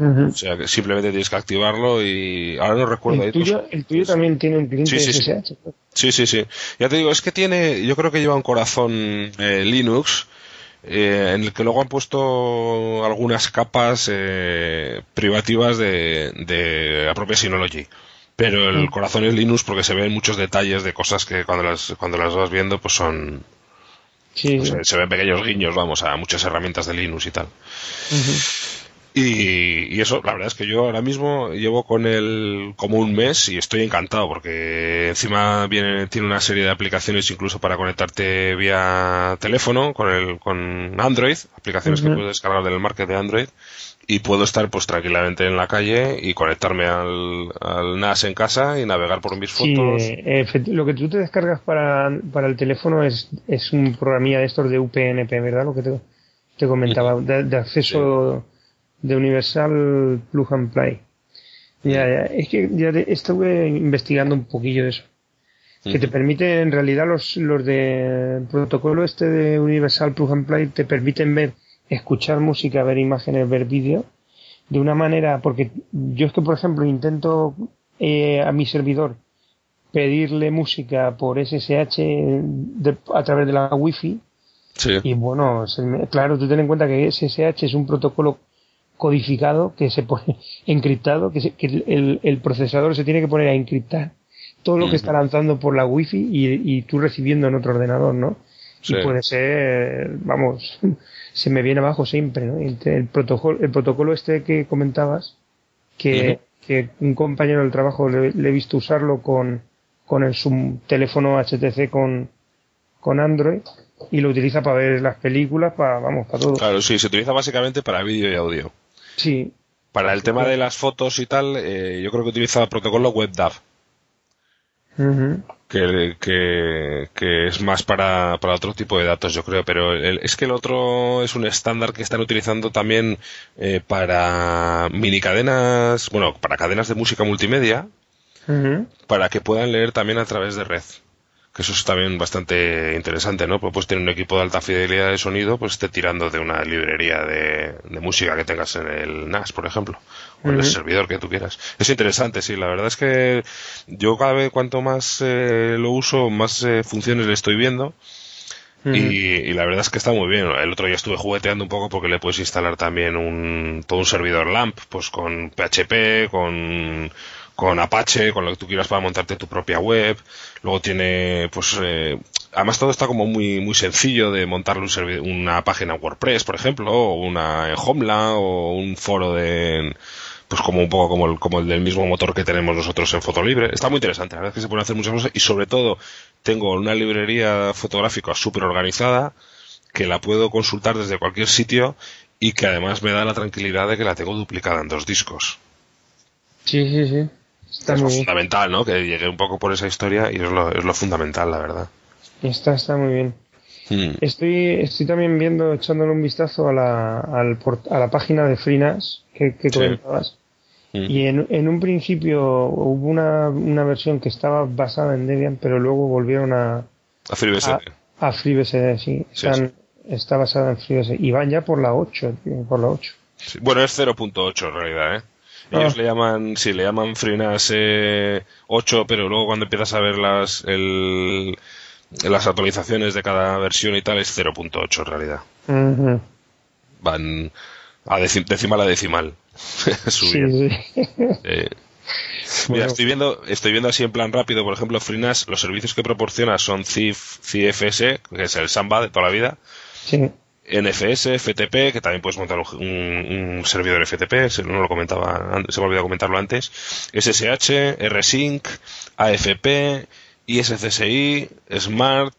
O sea, que simplemente tienes que activarlo y ahora no recuerdo. El tuyo, el tuyo también tiene un cliente SSH. Sí, sí, sí. Ya te digo, es que tiene, yo creo que lleva un corazón eh, Linux eh, en el que luego han puesto algunas capas eh, privativas de, de, la propia Synology. Pero el corazón es Linux porque se ven muchos detalles de cosas que cuando las, cuando las vas viendo pues son... Sí, pues, se ven pequeños guiños, vamos, a muchas herramientas de Linux y tal. Y, eso, la verdad es que yo ahora mismo llevo con él como un mes y estoy encantado porque encima viene, tiene una serie de aplicaciones incluso para conectarte vía teléfono con el, con Android, aplicaciones que puedes descargar del market de Android y puedo estar pues tranquilamente en la calle y conectarme al, NAS en casa y navegar por mis fotos. Eh, lo que tú te descargas para, para el teléfono es, es un programilla de estos de UPnP, ¿verdad? Lo que te, te comentaba, de, acceso de Universal Plug and Play. Ya, ya, es que ya estuve investigando un poquillo de eso. Que te permite, en realidad, los, los de protocolo este de Universal Plug and Play te permiten ver escuchar música, ver imágenes, ver vídeos, de una manera, porque yo es que, por ejemplo, intento eh, a mi servidor pedirle música por SSH a través de la Wi-Fi. Y bueno, claro, tú ten en cuenta que SSH es un protocolo codificado que se pone <laughs> encriptado, que, el, el, procesador se tiene que poner a encriptar todo lo que está lanzando por la Wi-Fi y, y, tú recibiendo en otro ordenador, ¿no? Y puede ser, vamos, se me viene abajo siempre, ¿no? El, protocolo, el protocolo este que comentabas, que, que un compañero del trabajo le, he visto usarlo con, con el, su teléfono HTC con, con Android y lo utiliza para ver las películas, para, vamos, para todo. Claro, sí, se utiliza básicamente para vídeo y audio. Sí. Para el tema de las fotos y tal, eh, yo creo que utiliza el protocolo WebDAV que, que, es más para, para, otro tipo de datos, yo creo, pero es que el otro es un estándar que están utilizando también eh, para mini cadenas, bueno, para cadenas de música multimedia, para que puedan leer también a través de red que eso es también bastante interesante, ¿no? Pues, pues tener un equipo de alta fidelidad de sonido, pues esté tirando de una librería de, música que tengas en el NAS, por ejemplo, o en el servidor que tú quieras. Es interesante, sí, la verdad es que yo cada vez cuanto más eh, lo uso, más eh, funciones le estoy viendo. y, la verdad es que está muy bien. El otro día estuve jugueteando un poco porque le puedes instalar también un, todo un servidor LAMP, pues con PHP, con con Apache, con lo que tú quieras para montarte tu propia web. Luego tiene, pues, eh, además todo está como muy, muy sencillo de montarle un una página WordPress, por ejemplo, o una en Homeland, o un foro de, pues como un poco como el, como el del mismo motor que tenemos nosotros en Fotolibre. Está muy interesante, la verdad es que se pueden hacer muchas cosas y sobre todo tengo una librería fotográfica súper organizada que la puedo consultar desde cualquier sitio y que además me da la tranquilidad de que la tengo duplicada en dos discos. Sí, sí, sí es lo fundamental, ¿no? Que llegue un poco por esa historia y es lo, es lo fundamental, la verdad. Está, está muy bien. Hmm. Estoy, estoy también viendo, echándole un vistazo a la, al, a la página de Frinas que, que comentabas. Hmm. Y en, en, un principio hubo una, una versión que estaba basada en Debian, pero luego volvieron a. A FreeBSD. A, FreeBSD, sí. Está basada en FreeBSD. Y van ya por la 8, por la 8. Bueno, es 0.8 en realidad, ¿eh? Ellos ah. le llaman, sí, le llaman FreeNAS 8, pero luego cuando empiezas a ver las, el, las actualizaciones de cada versión y tal es 0.8 en realidad. Van a decimal a decimal. <laughs> sí, Mira, estoy viendo, estoy viendo así en plan rápido, por ejemplo, FreeNAS, los servicios que proporciona son CIF, CFS, que es el Samba de toda la vida. Sí. NFS, FTP, que también puedes montar un, servidor FTP, no lo comentaba, se me olvidó comentarlo antes, SSH, RSync, AFP, ISCSI, Smart,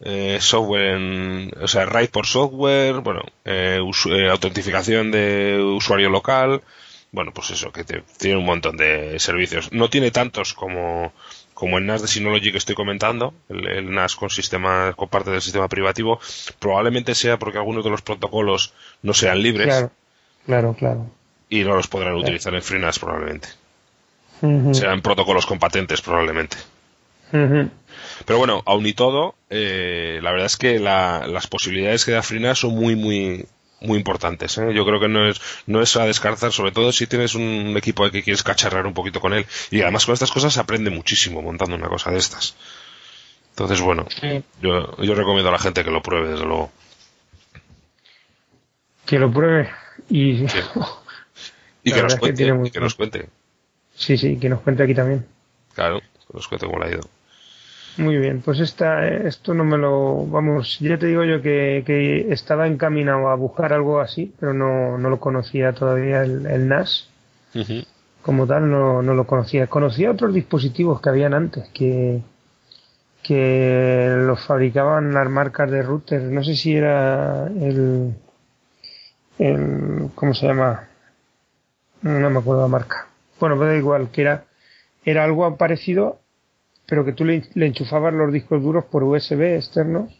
eh, software, en, o sea, write por software, bueno, eh, eh, autentificación de usuario local, bueno, pues eso, que tiene un montón de servicios. No tiene tantos como, como el NAS de Synology que estoy comentando, el, NAS con sistema, con parte del sistema privativo, probablemente sea porque algunos de los protocolos no sean libres. Claro, claro, claro. Y no los podrán utilizar en FreeNAS probablemente. Serán protocolos con patentes probablemente. Pero bueno, aun y todo, eh, la verdad es que las posibilidades que da FreeNAS son muy, muy, muy importantes. ¿eh? Yo creo que no es, no es a descartar, sobre todo si tienes un equipo que quieres cacharrar un poquito con él. Y además con estas cosas se aprende muchísimo montando una cosa de estas. Entonces, bueno, yo, yo recomiendo a la gente que lo pruebe, desde luego. Que lo pruebe y, <laughs> y que, nos cuente, que nos cuente. Sí, sí, que nos cuente aquí también. Claro, que nos cuente cómo le ha ido. Muy bien, pues esta, esto no me lo. Vamos, ya te digo yo que, que estaba encaminado a buscar algo así, pero no, no lo conocía todavía el, el NAS. Como tal, no, no lo conocía. Conocía otros dispositivos que habían antes, que, que los fabricaban las marcas de router. No sé si era el. el ¿Cómo se llama? No me acuerdo la marca. Bueno, pero da igual, que era, era algo parecido pero que tú le, enchufabas los discos duros por USB externos.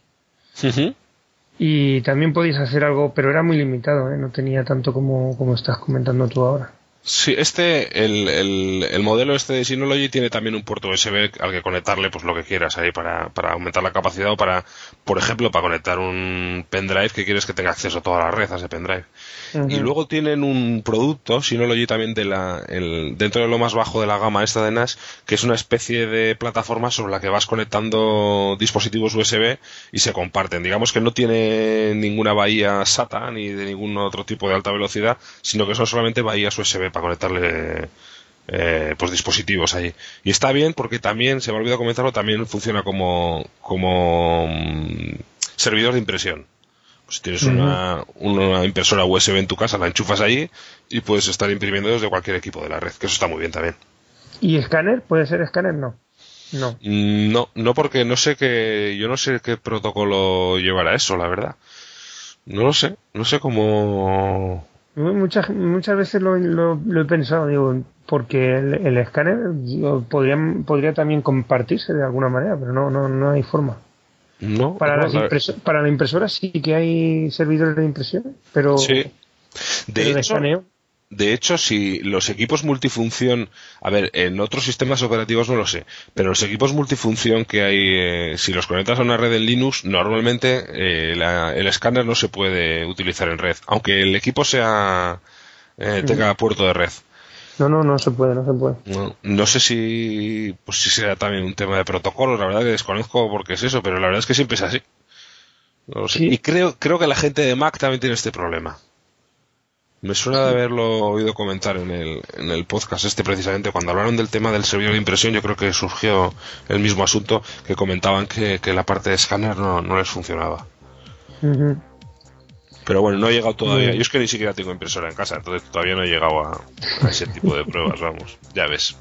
Y también podías hacer algo, pero era muy limitado, ¿eh? no tenía tanto como, como estás comentando tú ahora. Sí, este, el, el, el, modelo este de Synology tiene también un puerto USB al que conectarle pues lo que quieras ahí para, para aumentar la capacidad o para, por ejemplo, para conectar un pendrive que quieres que tenga acceso a toda la red a ese pendrive. Y luego tienen un producto, Synology también de la, el, dentro de lo más bajo de la gama esta de NAS, que es una especie de plataforma sobre la que vas conectando dispositivos USB y se comparten. Digamos que no tiene ninguna bahía SATA ni de ningún otro tipo de alta velocidad, sino que son solamente bahías USB para conectarle eh, pues dispositivos ahí. Y está bien porque también, se me olvidó comentarlo, también funciona como, como mm, servidor de impresión. Pues tienes una, una, impresora USB en tu casa, la enchufas ahí y puedes estar imprimiendo desde cualquier equipo de la red, que eso está muy bien también. ¿Y escáner? ¿Puede ser escáner? No. No. Mm, no, no porque no sé qué, yo no sé qué protocolo llevará eso, la verdad. No lo sé, no sé cómo, Muchas, muchas veces lo, he pensado, digo, porque el, escáner podría, podría también compartirse de alguna manera, pero no, no, no hay forma. No, para, para la impresora sí que hay servidores de impresión, pero, sí. de, hecho, de hecho, si los equipos multifunción, a ver, en otros sistemas operativos no lo sé, pero los equipos multifunción que hay, eh, si los conectas a una red en Linux, normalmente eh, el escáner no se puede utilizar en red, aunque el equipo sea eh, tenga puerto de red. No, no, no se puede, no se puede. No, sé si, pues si será también un tema de protocolo, la verdad que desconozco porque es eso, pero la verdad es que siempre es así. Y creo, creo que la gente de Mac también tiene este problema. Me suena de haberlo oído comentar en el, en el podcast este precisamente, cuando hablaron del tema del servidor de impresión, yo creo que surgió el mismo asunto que comentaban que, la parte de escáner no, no les funcionaba. Pero bueno, no he llegado todavía. Yo es que ni siquiera tengo impresora en casa, entonces todavía no he llegado a ese tipo de pruebas, vamos. Ya ves.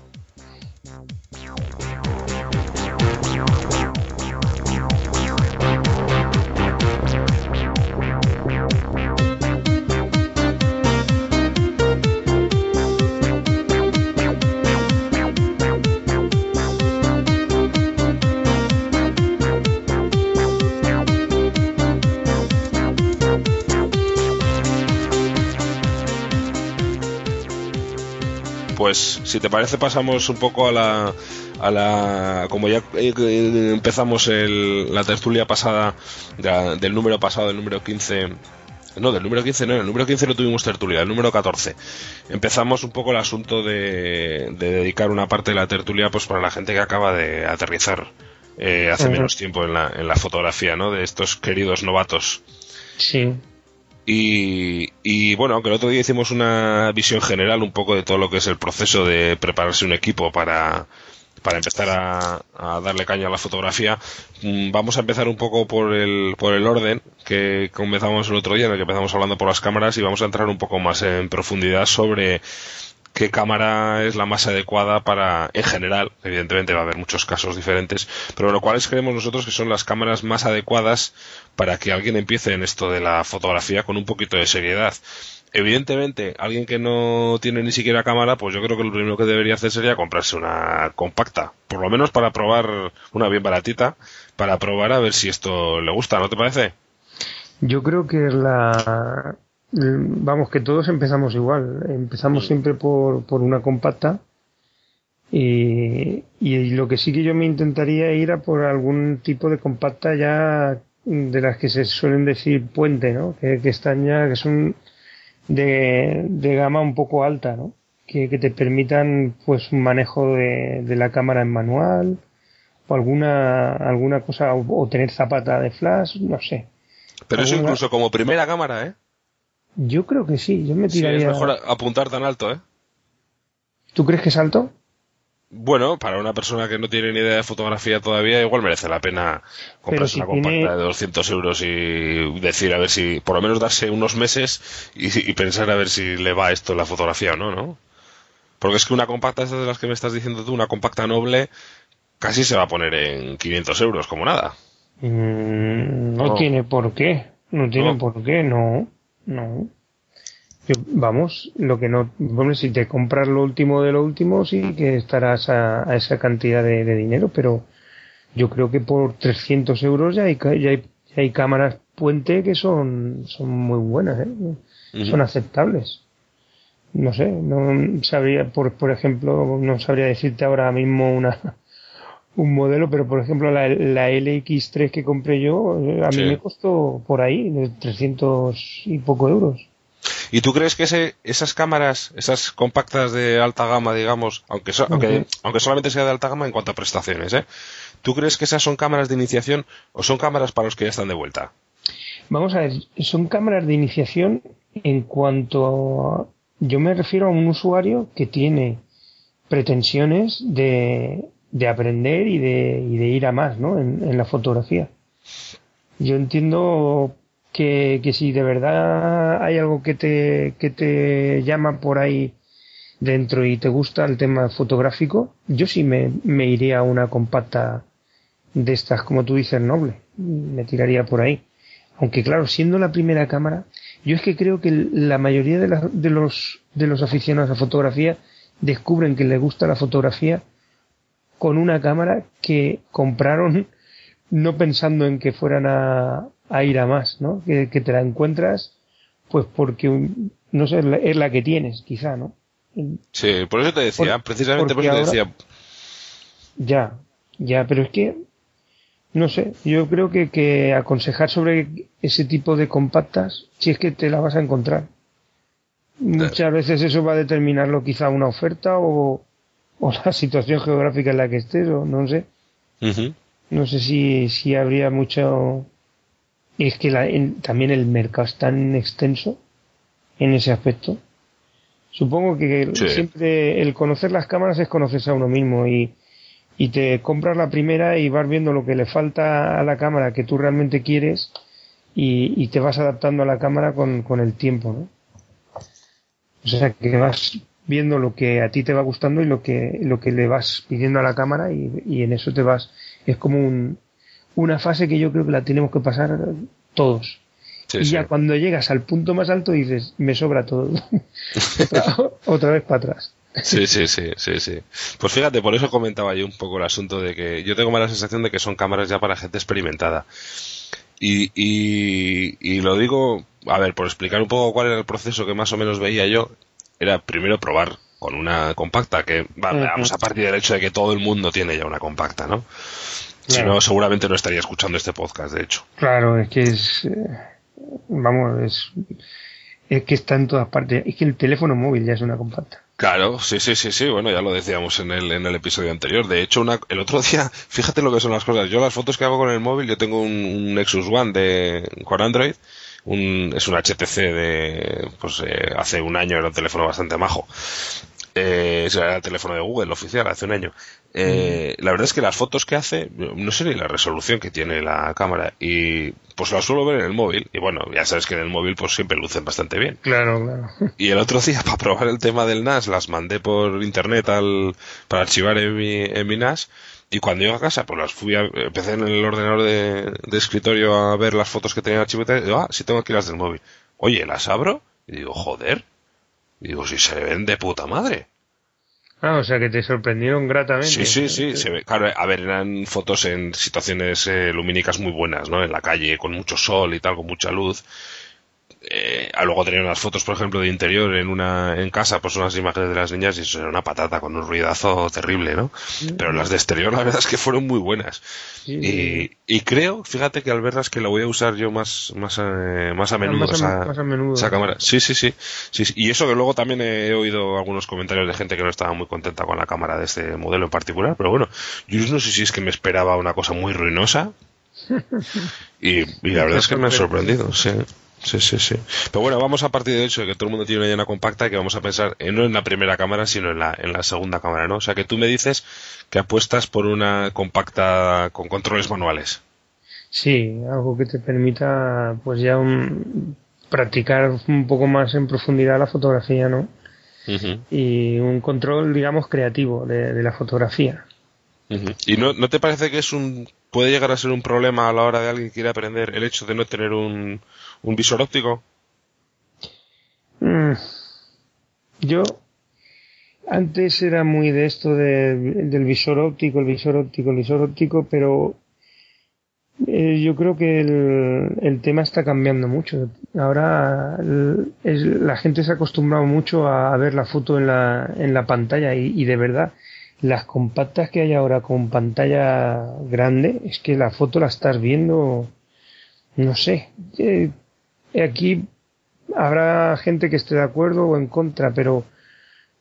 Pues si te parece pasamos un poco a la, a la como ya eh, empezamos la tertulia pasada del número pasado, del número 15 no, del número 15 no, el número 15 no tuvimos tertulia, el número 14. Empezamos un poco el asunto de, dedicar una parte de la tertulia pues para la gente que acaba de aterrizar eh, hace menos tiempo en la, en la fotografía, ¿no? De estos queridos novatos. Sí. Y, bueno, aunque el otro día hicimos una visión general un poco de todo lo que es el proceso de prepararse un equipo para, para empezar a, darle caña a la fotografía, mm, vamos a empezar un poco por el, por el orden que comenzamos el otro día, en el que empezamos hablando por las cámaras y vamos a entrar un poco más en profundidad sobre qué cámara es la más adecuada para, en general, evidentemente va a haber muchos casos diferentes, pero lo cuales creemos nosotros que son las cámaras más adecuadas para que alguien empiece en esto de la fotografía con un poquito de seriedad. Evidentemente, alguien que no tiene ni siquiera cámara, pues yo creo que lo primero que debería hacer sería comprarse una compacta, por lo menos para probar una bien baratita, para probar a ver si esto le gusta, ¿no te parece? Yo creo que la, vamos, que todos empezamos igual. Empezamos siempre por, por una compacta. Y, y, lo que sí que yo me intentaría ir a por algún tipo de compacta ya de las que se suelen decir puente, ¿no? Que, están ya, que son de, de gama un poco alta, ¿no? Que, que te permitan pues un manejo de, de, la cámara en manual o alguna, alguna cosa, o, tener zapata de flash, no sé. Pero eso incluso como primera cámara, ¿eh? Yo creo que sí, yo me tiraría. Sí, es mejor apuntar tan alto, ¿eh? ¿Tú crees que es alto? Bueno, para una persona que no tiene ni idea de fotografía todavía, igual merece la pena comprarse una compacta de 200 euros y decir a ver si, por lo menos darse unos meses y, pensar a ver si le va esto la fotografía o no, ¿no? Porque es que una compacta, estas de las que me estás diciendo tú, una compacta noble, casi se va a poner en 500 euros, como nada. Mm, no, tiene por qué. No tiene por qué, no. No vamos, lo que no, bueno, si te compras lo último de lo último, sí que estarás a, esa cantidad de, dinero, pero yo creo que por 300 euros ya hay, ya hay, hay cámaras puente que son, son muy buenas, ¿eh? son aceptables. No sé, no sabría, por, por ejemplo, no sabría decirte ahora mismo una, un modelo, pero por ejemplo la, la LX3 que compré yo, eh, a mí me costó por ahí, de 300 y poco euros. ¿Y tú crees que ese, esas cámaras, esas compactas de alta gama, digamos, aunque, aunque, aunque solamente sea de alta gama en cuanto a prestaciones, ¿eh? ¿Tú crees que esas son cámaras de iniciación o son cámaras para los que ya están de vuelta? Vamos a ver, son cámaras de iniciación en cuanto yo me refiero a un usuario que tiene pretensiones de, de aprender y de, y de ir a más, ¿no? En, en la fotografía. Yo entiendo que, que si de verdad hay algo que te, que te llama por ahí dentro y te gusta el tema fotográfico, yo sí me, me iría a una compacta de estas, como tú dices, noble. Me tiraría por ahí. Aunque claro, siendo la primera cámara, yo es que creo que la mayoría de, de, los, de los aficionados a fotografía descubren que les gusta la fotografía con una cámara que compraron no pensando en que fueran a, a ir a más, ¿no? Que, te la encuentras, pues porque, no sé, es la que tienes, quizá, ¿no? Sí, por eso te decía, precisamente por eso te decía. Ya, ya, pero es que, no sé, yo creo que, que aconsejar sobre ese tipo de compactas, si es que te la vas a encontrar. Muchas veces eso va a determinarlo quizá una oferta o, o la <laughs> situación geográfica en la que estés, o no sé. No sé si, si habría mucho es que también el mercado es tan extenso en ese aspecto. Supongo que siempre el conocer las cámaras es conocerse a uno mismo y, y te compras la primera y vas viendo lo que le falta a la cámara que tú realmente quieres y, y te vas adaptando a la cámara con, con el tiempo, ¿no? O sea, que vas viendo lo que a ti te va gustando y lo que, lo que le vas pidiendo a la cámara y, y en eso te vas, es como un, una fase que yo creo que la tenemos que pasar todos. y ya cuando llegas al punto más alto dices, me sobra todo. <laughs> <laughs> otra, vez para atrás. Sí, sí, sí, sí, sí. Pues fíjate, por eso comentaba yo un poco el asunto de que yo tengo más la sensación de que son cámaras ya para gente experimentada. Y, y, lo digo, a ver, por explicar un poco cuál era el proceso que más o menos veía yo, era primero probar con una compacta, que vamos a partir del hecho de que todo el mundo tiene ya una compacta, ¿no? Si no, seguramente no estaría escuchando este podcast, de hecho. Claro, es que es. Eh, vamos, es. Es que está en todas partes. Es que el teléfono móvil ya es una compacta. Claro, sí, sí, sí, sí. Bueno, ya lo decíamos en el, en el episodio anterior. De hecho, una, el otro día, fíjate lo que son las cosas. Yo las fotos que hago con el móvil, yo tengo un, Nexus One de, con Android. Un, es un HTC de, pues eh, hace un año era un teléfono bastante majo. Eh, era el teléfono de Google oficial hace un año. Eh, la verdad es que las fotos que hace, no sé ni la resolución que tiene la cámara y pues las suelo ver en el móvil y bueno, ya sabes que en el móvil pues siempre lucen bastante bien. Claro, claro. Y el otro día <laughs> para probar el tema del NAS las mandé por internet al, para archivar en mi, en mi NAS y cuando llego a casa pues las fui a, empecé en el ordenador de, escritorio a ver las fotos que tenía archivadas y digo, ah, sí tengo aquí las del móvil. Oye, las abro y digo, joder. Y digo, si se ven de puta madre. Ah, o sea que te sorprendieron gratamente. Sí, sí, sí. Se ve, claro, a ver, eran fotos en situaciones eh, lumínicas muy buenas, ¿no? En la calle, con mucho sol y tal, con mucha luz eh, luego tenía unas fotos, por ejemplo, de interior en una en casa, pues unas imágenes de las niñas y eso era una patata con un ruidazo terrible, ¿no? Pero las de exterior la verdad es que fueron muy buenas. Y, y, creo, fíjate que al verlas que la voy a usar yo más más, eh, más a menudo, esa, cámara. Sí, sí, sí, sí, Y eso que luego también he oído algunos comentarios de gente que no estaba muy contenta con la cámara de este modelo en particular, pero bueno, yo no sé si es que me esperaba una cosa muy ruinosa. <laughs> y, y la verdad es que me ha sorprendido, sí. Sí, sí, sí. Pero bueno, vamos a partir del hecho de que todo el mundo tiene una llana compacta y que vamos a pensar eh, no en la primera cámara, sino en la, en la segunda cámara, ¿no? O sea, que tú me dices que apuestas por una compacta con controles manuales. Sí, algo que te permita, pues ya un, practicar un poco más en profundidad la fotografía, ¿no? Y un control, digamos, creativo de, la fotografía. ¿Y no, no te parece que es un puede llegar a ser un problema a la hora de alguien que quiere aprender el hecho de no tener un, un visor óptico? Mm. Yo antes era muy de esto del visor óptico, el visor óptico, el visor óptico, pero eh, yo creo que el, tema está cambiando mucho. Ahora la gente se ha acostumbrado mucho a, ver la foto en la, en la pantalla y, de verdad las compactas que hay ahora con pantalla grande es que la foto la estás viendo no sé eh, aquí habrá gente que esté de acuerdo o en contra pero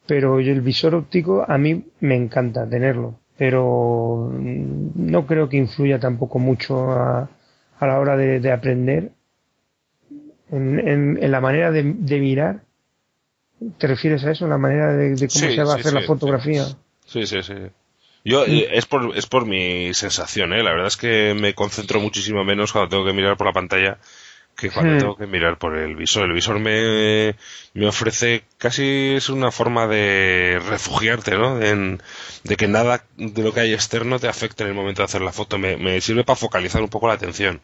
pero el visor óptico a mí me encanta tenerlo pero no creo que influya tampoco mucho a, a la hora de, aprender en, en, la manera de, mirar. ¿Te refieres a eso? ¿La manera de, cómo se va a hacer la fotografía? Sí, sí, sí. Yo, eh, es, por, es por mi sensación, ¿eh? La verdad es que me concentro muchísimo menos cuando tengo que mirar por la pantalla que cuando tengo que mirar por el visor. El visor me, me ofrece casi es una forma de refugiarte, ¿no? de que nada de lo que hay externo te afecte en el momento de hacer la foto. Me, me sirve para focalizar un poco la atención.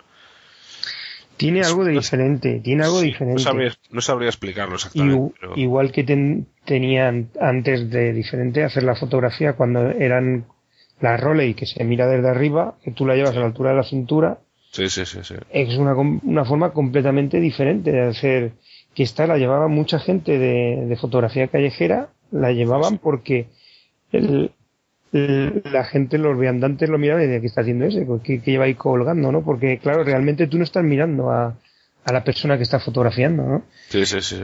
Tiene algo de diferente, tiene algo diferente. No sabría, explicarlo exactamente. Igual que tenían antes de diferente hacer la fotografía cuando eran la y que se mira desde arriba, que tú la llevas a la altura de la cintura Sí, sí, sí, sí. Es una, una forma completamente diferente de hacer que esta la llevaba mucha gente de, de fotografía callejera, la llevaban porque el, la gente, los viandantes lo miraban y decían, ¿qué está haciendo ese? ¿Qué, lleva ahí colgando, no? Porque, claro, realmente tú no estás mirando a, a la persona que está fotografiando, ¿no? Sí, sí, sí.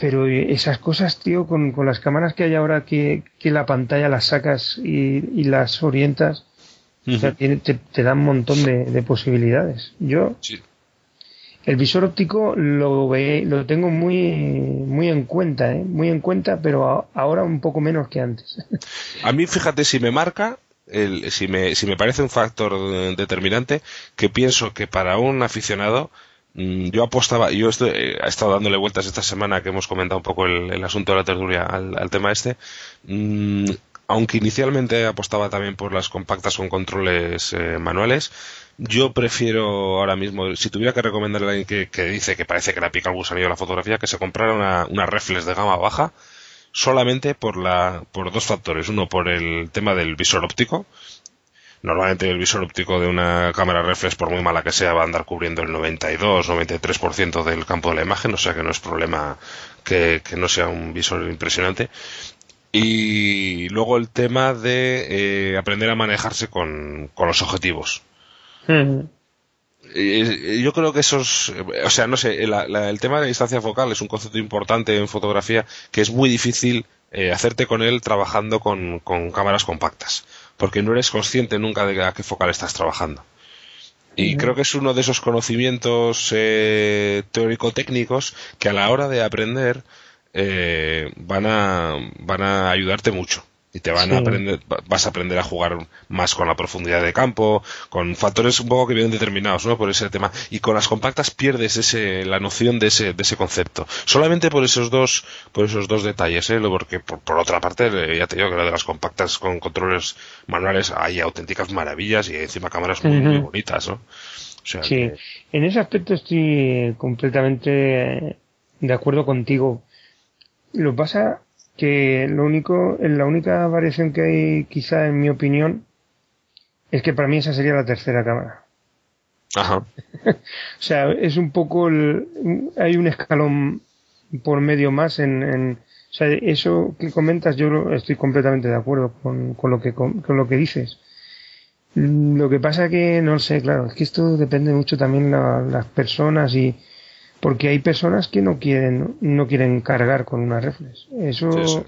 Pero esas cosas, tío, con, con las cámaras que hay ahora que, que la pantalla las sacas y, y las orientas, te, dan un montón de, posibilidades. Yo, el visor óptico lo, ve, lo tengo muy, muy en cuenta, ¿eh? muy en cuenta, pero ahora un poco menos que antes. <laughs> A mí, fíjate, si me marca, el, si, me, si me parece un factor determinante, que pienso que para un aficionado, mm, yo apostaba, yo estoy, eh, he estado dándole vueltas esta semana que hemos comentado un poco el, asunto de la tertulia al, tema este. Aunque inicialmente apostaba también por las compactas con controles eh, manuales, yo prefiero ahora mismo, si tuviera que recomendarle a alguien que, dice que parece que le pica el gusanillo a la fotografía, que se comprara una, una reflex de gama baja, solamente por, la, por dos factores. Uno, por el tema del visor óptico. Normalmente el visor óptico de una cámara reflex, por muy mala que sea, va a andar cubriendo el 92-93% del campo de la imagen, o sea que no es problema que, que no sea un visor impresionante. Y luego el tema de eh, aprender a manejarse con, los objetivos. yo creo que esos, o sea, no sé, el tema de la distancia focal es un concepto importante en fotografía que es muy difícil eh, hacerte con él trabajando con, cámaras compactas, porque no eres consciente nunca de a qué focal estás trabajando. Y creo que es uno de esos conocimientos eh, teórico-técnicos que a la hora de aprender eh, van, a, van a ayudarte mucho y te van a aprender, vas a aprender a jugar más con la profundidad de campo, con factores un poco que vienen determinados, ¿no? Por ese tema. Y con las compactas pierdes ese, la noción de ese, de ese concepto. Solamente por esos dos, por esos dos detalles, ¿eh? Porque por, otra parte, eh, ya te digo que la de las compactas con controles manuales hay auténticas maravillas y encima cámaras muy, bonitas, ¿no? sí, en ese aspecto estoy completamente de acuerdo contigo lo pasa que lo único, la única variación que hay, quizá en mi opinión, es que para mí esa sería la tercera cámara. Ajá. <laughs> o sea, es un poco hay un escalón por medio más en, en, o sea, eso que comentas yo estoy completamente de acuerdo con, con lo que con, lo que dices. Lo que pasa que no sé, claro, es que esto depende mucho también de las personas y porque hay personas que no quieren no quieren cargar con una reflex eso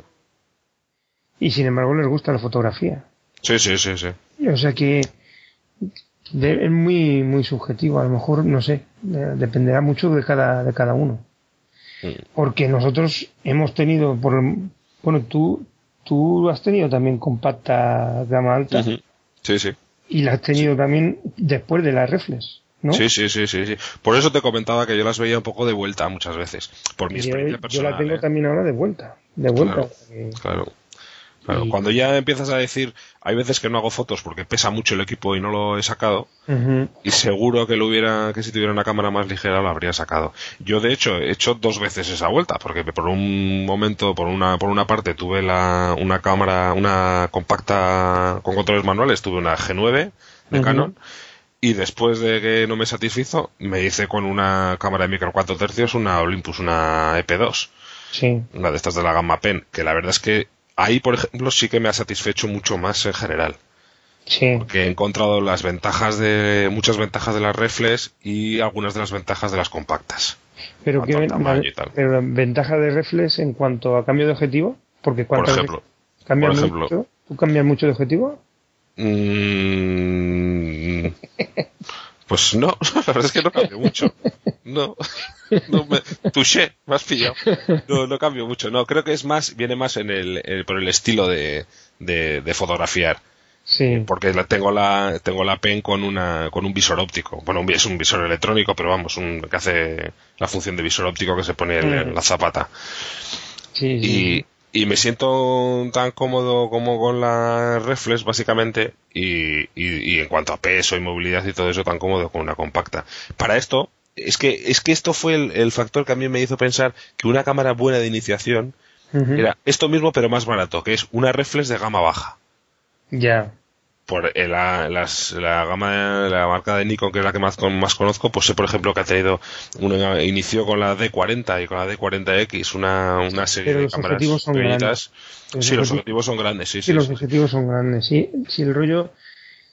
y sin embargo les gusta la fotografía sí sí sí sí o sea que es muy, muy subjetivo. A lo mejor, no sé, eh, dependerá mucho de cada, de cada uno. Porque nosotros hemos tenido, por, bueno, tú, tú has tenido también compacta gama alta. Sí, sí. Y la has tenido también después de las reflex. ¿No? Sí, sí, sí, sí, sí. Por eso te comentaba que yo las veía un poco de vuelta muchas veces, por mi experiencia personal. Yo la tengo ¿eh? también ahora de vuelta, de vuelta. claro. Claro, cuando ya empiezas a decir, hay veces que no hago fotos porque pesa mucho el equipo y no lo he sacado, y seguro que lo hubiera, que si tuviera una cámara más ligera lo habría sacado. Yo de hecho he hecho dos veces esa vuelta, porque por un momento, por una, por una parte tuve la, una cámara, una compacta con controles manuales, tuve una G9 de Canon, y después de que no me satisfizo, me hice con una cámara de micro 4 tercios una Olympus, una EP2. Sí. Una de estas de la gama PEN, que la verdad es que ahí, por ejemplo, sí que me ha satisfecho mucho más en general. Sí. Porque he encontrado las ventajas de, muchas ventajas de las reflex y algunas de las ventajas de las compactas. Pero qué pero ventaja de reflex en cuanto a cambio de objetivo, porque por ejemplo, cambia mucho, ¿tú cambias mucho de objetivo? Mm, pues no, <laughs> la verdad es que no cambio mucho. No, no me touché, me has pillado. No, no cambio mucho. No, creo que es más, viene más en el, por el estilo de, de, fotografiar. Sí. Porque la, tengo la tengo la pen con una con un visor óptico. Bueno, es un visor electrónico, pero vamos, un que hace la función de visor óptico que se pone en, la zapata. Sí, sí y me siento tan cómodo como con la reflex básicamente y, y, en cuanto a peso y movilidad y todo eso tan cómodo con una compacta. Para esto es que es que esto fue el, factor que a mí me hizo pensar que una cámara buena de iniciación era esto mismo pero más barato que es una reflex de gama baja. Ya por eh, la, la gama la marca de Nikon que es la que más, más conozco pues sé por ejemplo que ha tenido una inició con la D40 y con la D40X una, una serie de cámaras son grandes. sí los objetivos son grandes sí sí, los objetivos son grandes. Sí si el rollo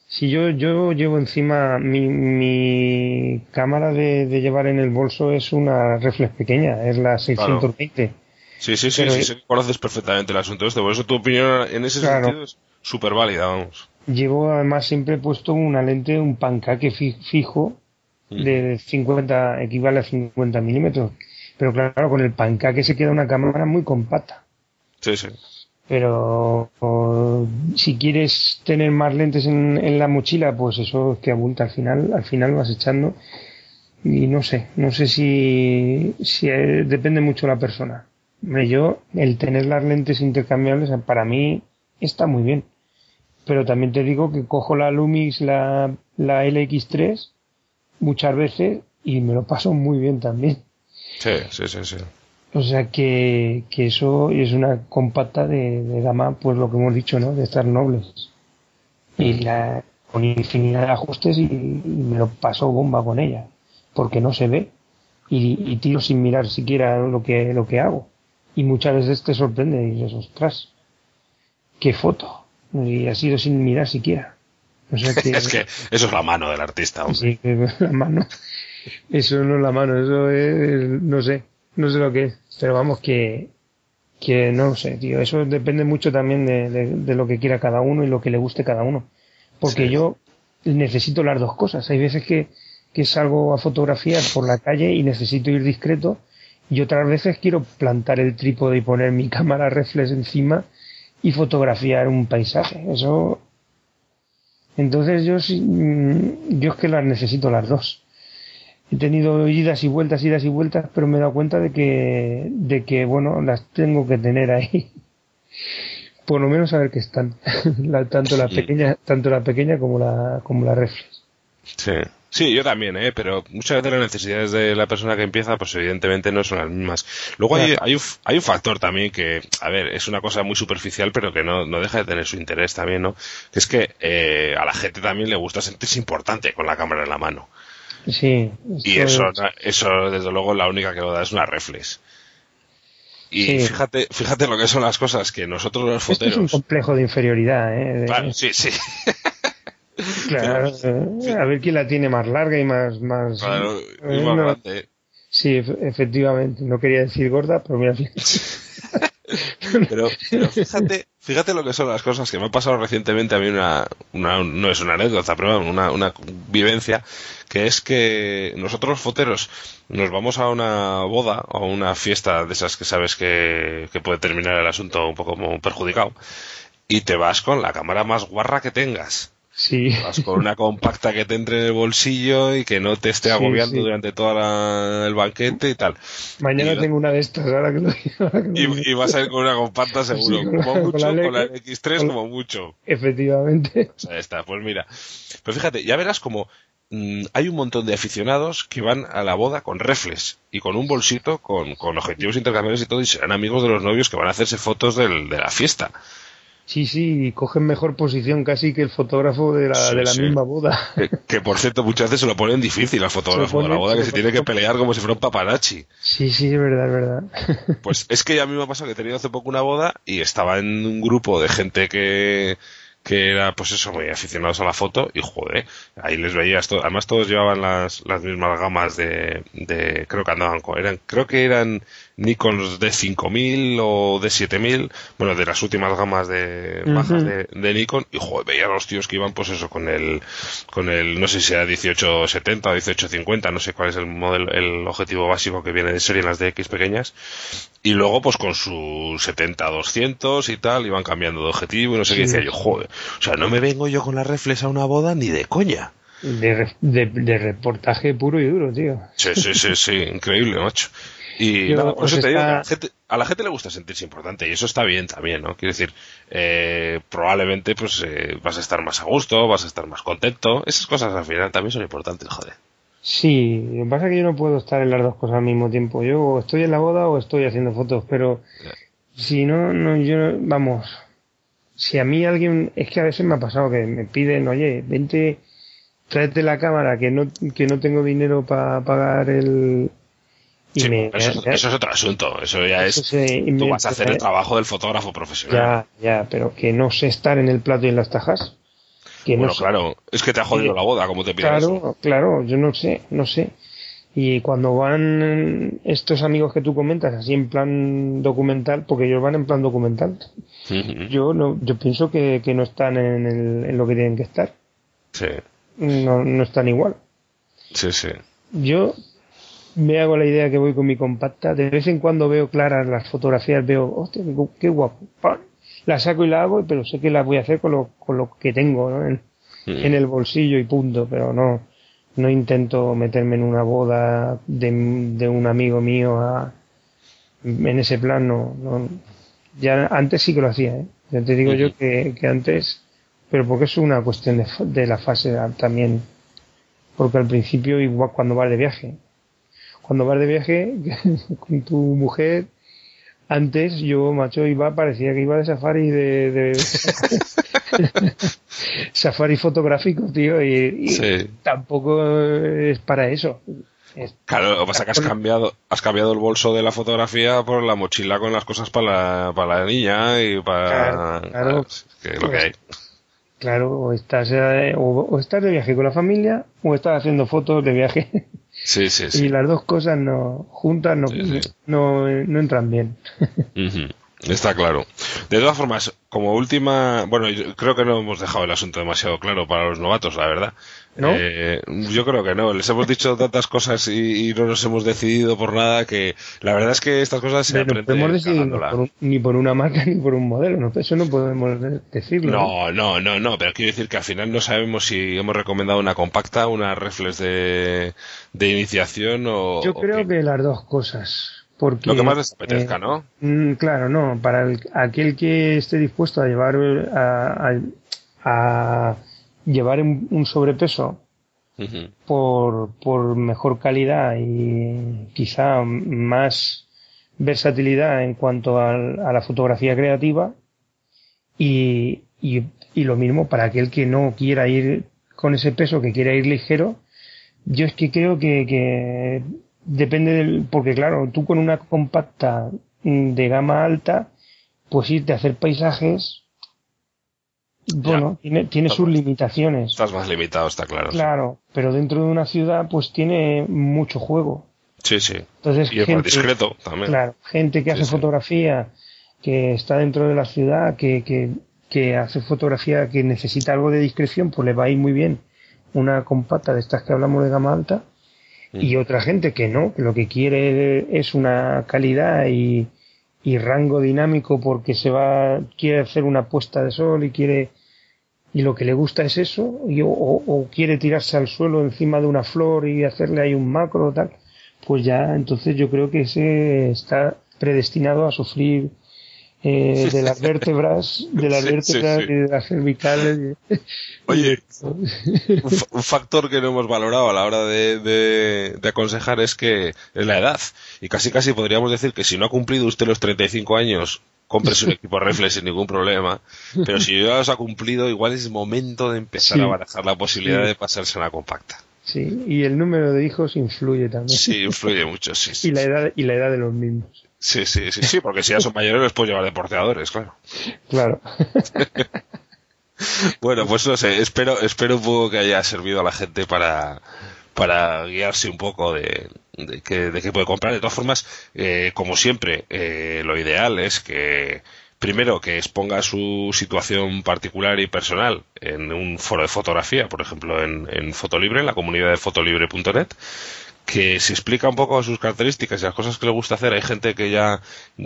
si yo yo llevo encima mi, mi cámara de, llevar en el bolso es una reflex pequeña es la 620 sí sí sí, sí, conoces perfectamente el asunto este por eso tu opinión en ese sentido es súper válida vamos Llevo además siempre puesto una lente, un pancaque fijo de 50, equivale a 50 milímetros. Pero claro, con el pancaque se queda una cámara muy compacta. Sí, sí. Pero si quieres tener más lentes en, la mochila, pues eso es que abulta al final, al final vas echando. Y no sé, no sé si, si depende mucho de la persona. yo, el tener las lentes intercambiables, para mí está muy bien pero también te digo que cojo la Lumix, la, la LX3, muchas veces y me lo paso muy bien también. Sí, sí, sí, sí. O sea que, que eso es una compacta de, de, gama, pues lo que hemos dicho, ¿no? De estar nobles. Y mm. la, con infinidad de ajustes y, me lo paso bomba con ella. Porque no se ve. Y, y, tiro sin mirar siquiera lo que, lo que hago. Y muchas veces te sorprende y dices, ostras, qué foto y ha sido sin mirar siquiera. <laughs> es que eso es la mano del artista. Sí, la mano. Eso no es la mano, eso es, no sé, no sé lo que es. Pero vamos que, que no sé, tío. Eso depende mucho también de, de, lo que quiera cada uno y lo que le guste cada uno. Porque yo necesito las dos cosas. Hay veces que, que salgo a fotografiar por la calle y necesito ir discreto y otras veces quiero plantar el trípode y poner mi <laughs> cámara reflex encima y fotografiar un paisaje. Eso. Entonces yo mm, yo es que las necesito las dos. He tenido idas y vueltas, idas y vueltas, pero me he dado cuenta de que, de que bueno, las tengo que tener ahí. <laughs> Por lo menos saber que están. <laughs> tanto la pequeña, tanto la pequeña como la, como la reflex. Sí. Sí, yo también, ¿eh? pero muchas veces las necesidades de la persona que empieza, pues evidentemente no son las mismas. Luego hay, hay, un, hay un factor también que, a ver, es una cosa muy superficial, pero que no, no deja de tener su interés también, ¿no? Que es que eh, a la gente también le gusta sentirse importante con la cámara en la mano. Sí. Y eso, eso, desde luego, la única que lo da es una reflex. Y fíjate, fíjate lo que son las cosas que nosotros los foteros. es un complejo de inferioridad, ¿eh? Claro, sí, sí. <laughs> Claro, a ver quién la tiene más larga y más... más, claro, y más grande. Sí, efectivamente. No quería decir gorda, pero mira. <laughs> Pero, pero fíjate, fíjate lo que son las cosas que me ha pasado recientemente a mí una, una no es una anécdota, pero una, una vivencia, que es que nosotros los foteros nos vamos a una boda o a una fiesta de esas que sabes que, que puede terminar el asunto un poco como perjudicado y te vas con la cámara más guarra que tengas. Sí. Vas con una compacta que te entre en el bolsillo y que no te esté agobiando durante todo el banquete y tal. Mañana tengo una de estas, ahora que lo y, vas a ir con una compacta seguro, como mucho, con la, X3 como mucho. Efectivamente. O sea, está, pues mira. Pero fíjate, ya verás como mm, hay un montón de aficionados que van a la boda con reflex y con un bolsito con, con objetivos intercambiables y todo y serán amigos de los novios que van a hacerse fotos del, de la fiesta. Sí, sí, cogen mejor posición casi que el fotógrafo de la, de la misma boda. Que, por cierto muchas veces se lo ponen difícil al fotógrafo de la boda, que se tiene que pelear como si fuera un paparazzi. Sí, sí, es verdad, es verdad. <laughs> Pues es que a mí me ha pasado que he tenido hace poco una boda y estaba en un grupo de gente que, que era pues eso, muy aficionados a la foto y joder, ahí les veías todo, además todos llevaban las, las mismas gamas de, de creo que andaban con, eran, creo que eran Nikon de 5000 o de 7000, bueno, de las últimas gamas de bajas de, Nikon, y joder, veía a los tíos que iban, pues eso, con el, con el, no sé si era 1870 o 1850, no sé cuál es el modelo, el objetivo básico que viene de serie en las DX pequeñas, y luego, pues con su 70-200 y tal, iban cambiando de objetivo y no sé qué, decía yo, joder, o sea, no me vengo yo con la reflex a una boda ni de coña. De, de, reportaje puro y duro, tío. Sí, sí, sí, sí, increíble, macho. Y nada, por eso te digo, a la, gente, le gusta sentirse importante y eso está bien también, ¿no? Quiero decir, eh, probablemente pues eh, vas a estar más a gusto, vas a estar más contento. Esas cosas al final también son importantes, joder. Sí, lo que pasa es que yo no puedo estar en las dos cosas al mismo tiempo. Yo o estoy en la boda o estoy haciendo fotos, pero si no, no, yo, vamos, si a mí alguien, es que a veces me ha pasado que me piden, oye, vente, tráete la cámara, que no, que no tengo dinero para pagar el, eso, es otro asunto. Eso ya es. tú vas a hacer el trabajo del fotógrafo profesional. Ya, ya, pero que no sé estar en el plato y en las tajas. Que bueno, claro, es que te ha jodido la boda, como te pides. Claro, claro, yo no sé, no sé. Y cuando van estos amigos que tú comentas, así en plan documental, porque ellos van en plan documental, yo no, yo pienso que, que no están en, el, en lo que tienen que estar. Sí. No, no están igual. Sí, sí. Yo me hago la idea que voy con mi compacta. De vez en cuando veo claras las fotografías, veo, hostia, qué guapo. La saco y la hago, pero sé que la voy a hacer con lo, con lo que tengo ¿no? en, mm. en, el bolsillo y punto. Pero no, no intento meterme en una boda de, de un amigo mío a, en ese plan. No, no, ya antes sí que lo hacía. ¿eh? Ya te digo yo que, que antes, pero porque es una cuestión de, de la fase también. Porque al principio, igual cuando vas de viaje, cuando vas de viaje <laughs> con tu mujer, antes yo, macho, iba, parecía que iba de safari de, <laughs> safari fotográfico, tío, y, tampoco es para eso. claro, lo que pasa es que has cambiado, has cambiado el bolso de la fotografía por la mochila con las cosas para la, para la niña y para... Claro, lo que hay. Claro, o estás, eh, o estás de viaje con la familia o estás haciendo fotos de viaje. <laughs> Sí, sí, sí. Y las dos cosas no juntas no, no, no, entran bien. <laughs> Está claro. De todas formas, como última, bueno, creo que no hemos dejado el asunto demasiado claro para los novatos, la verdad. ¿No? Eh, yo creo que no. Les hemos dicho tantas cosas y, no nos hemos decidido por nada que la verdad es que estas cosas se aprenden. No hemos decidido ni por una marca <laughs> ni por un modelo. ¿no? Eso no podemos decirlo. No, no, no, no. Pero quiero decir que al final no sabemos si hemos recomendado una compacta, una reflex de, de iniciación o. Yo creo que las dos cosas. Porque, lo que más les apetezca, eh, ¿no? Mm, claro, no. Para aquel que esté dispuesto a llevar a, a, llevar un, sobrepeso por, por mejor calidad y quizá más versatilidad en cuanto a, a la fotografía creativa y, y, y, lo mismo para aquel que no quiera ir con ese peso, que quiera ir ligero, yo es que creo que, que depende del, porque claro, tú con una compacta de gama alta, pues irte a hacer paisajes, bueno, tiene, tiene sus limitaciones. Estás más limitado, está claro. Claro, pero dentro de una ciudad, pues tiene mucho juego. Sí, sí. Entonces, y es más discreto también. Claro, gente que hace fotografía que está dentro de la ciudad, que, que, que hace fotografía, que necesita algo de discreción, pues le va a ir muy bien una compacta de estas que hablamos de gama alta. Y otra gente que no, que lo que quiere es una calidad y, y rango dinámico porque se va, quiere hacer una puesta de sol y quiere, y lo que le gusta es eso, y, o, o, quiere tirarse al suelo encima de una flor y hacerle ahí un macro o tal, pues ya entonces yo creo que ese está predestinado a sufrir eh, de las vértebras, de las vértebras y de las cervicales. Oye, un, factor que no hemos valorado a la hora de, de, aconsejar es que es la edad. Y casi casi podríamos decir que si no ha cumplido usted los 35 años, cómprese un <laughs> equipo reflex sin ningún problema. Pero si ya los ha cumplido, igual es momento de empezar a barajar la posibilidad de pasarse a una compacta. Sí, y el número de hijos influye también. Sí, influye mucho, sí. y, la edad, y la edad de los mismos. Sí, sí, sí, sí, porque si ya son mayores les puedes llevar de porteadores, claro. Claro. <laughs> bueno, pues no sé, espero, espero un poco que haya servido a la gente para, para guiarse un poco de, de, qué, de qué puede comprar. De todas formas, eh, como siempre, eh, lo ideal es que primero que exponga su situación particular y personal en un foro de fotografía, por ejemplo en, en Fotolibre, en la comunidad de fotolibre.net, que se explica un poco sus características y las cosas que le gusta hacer. Hay gente que ya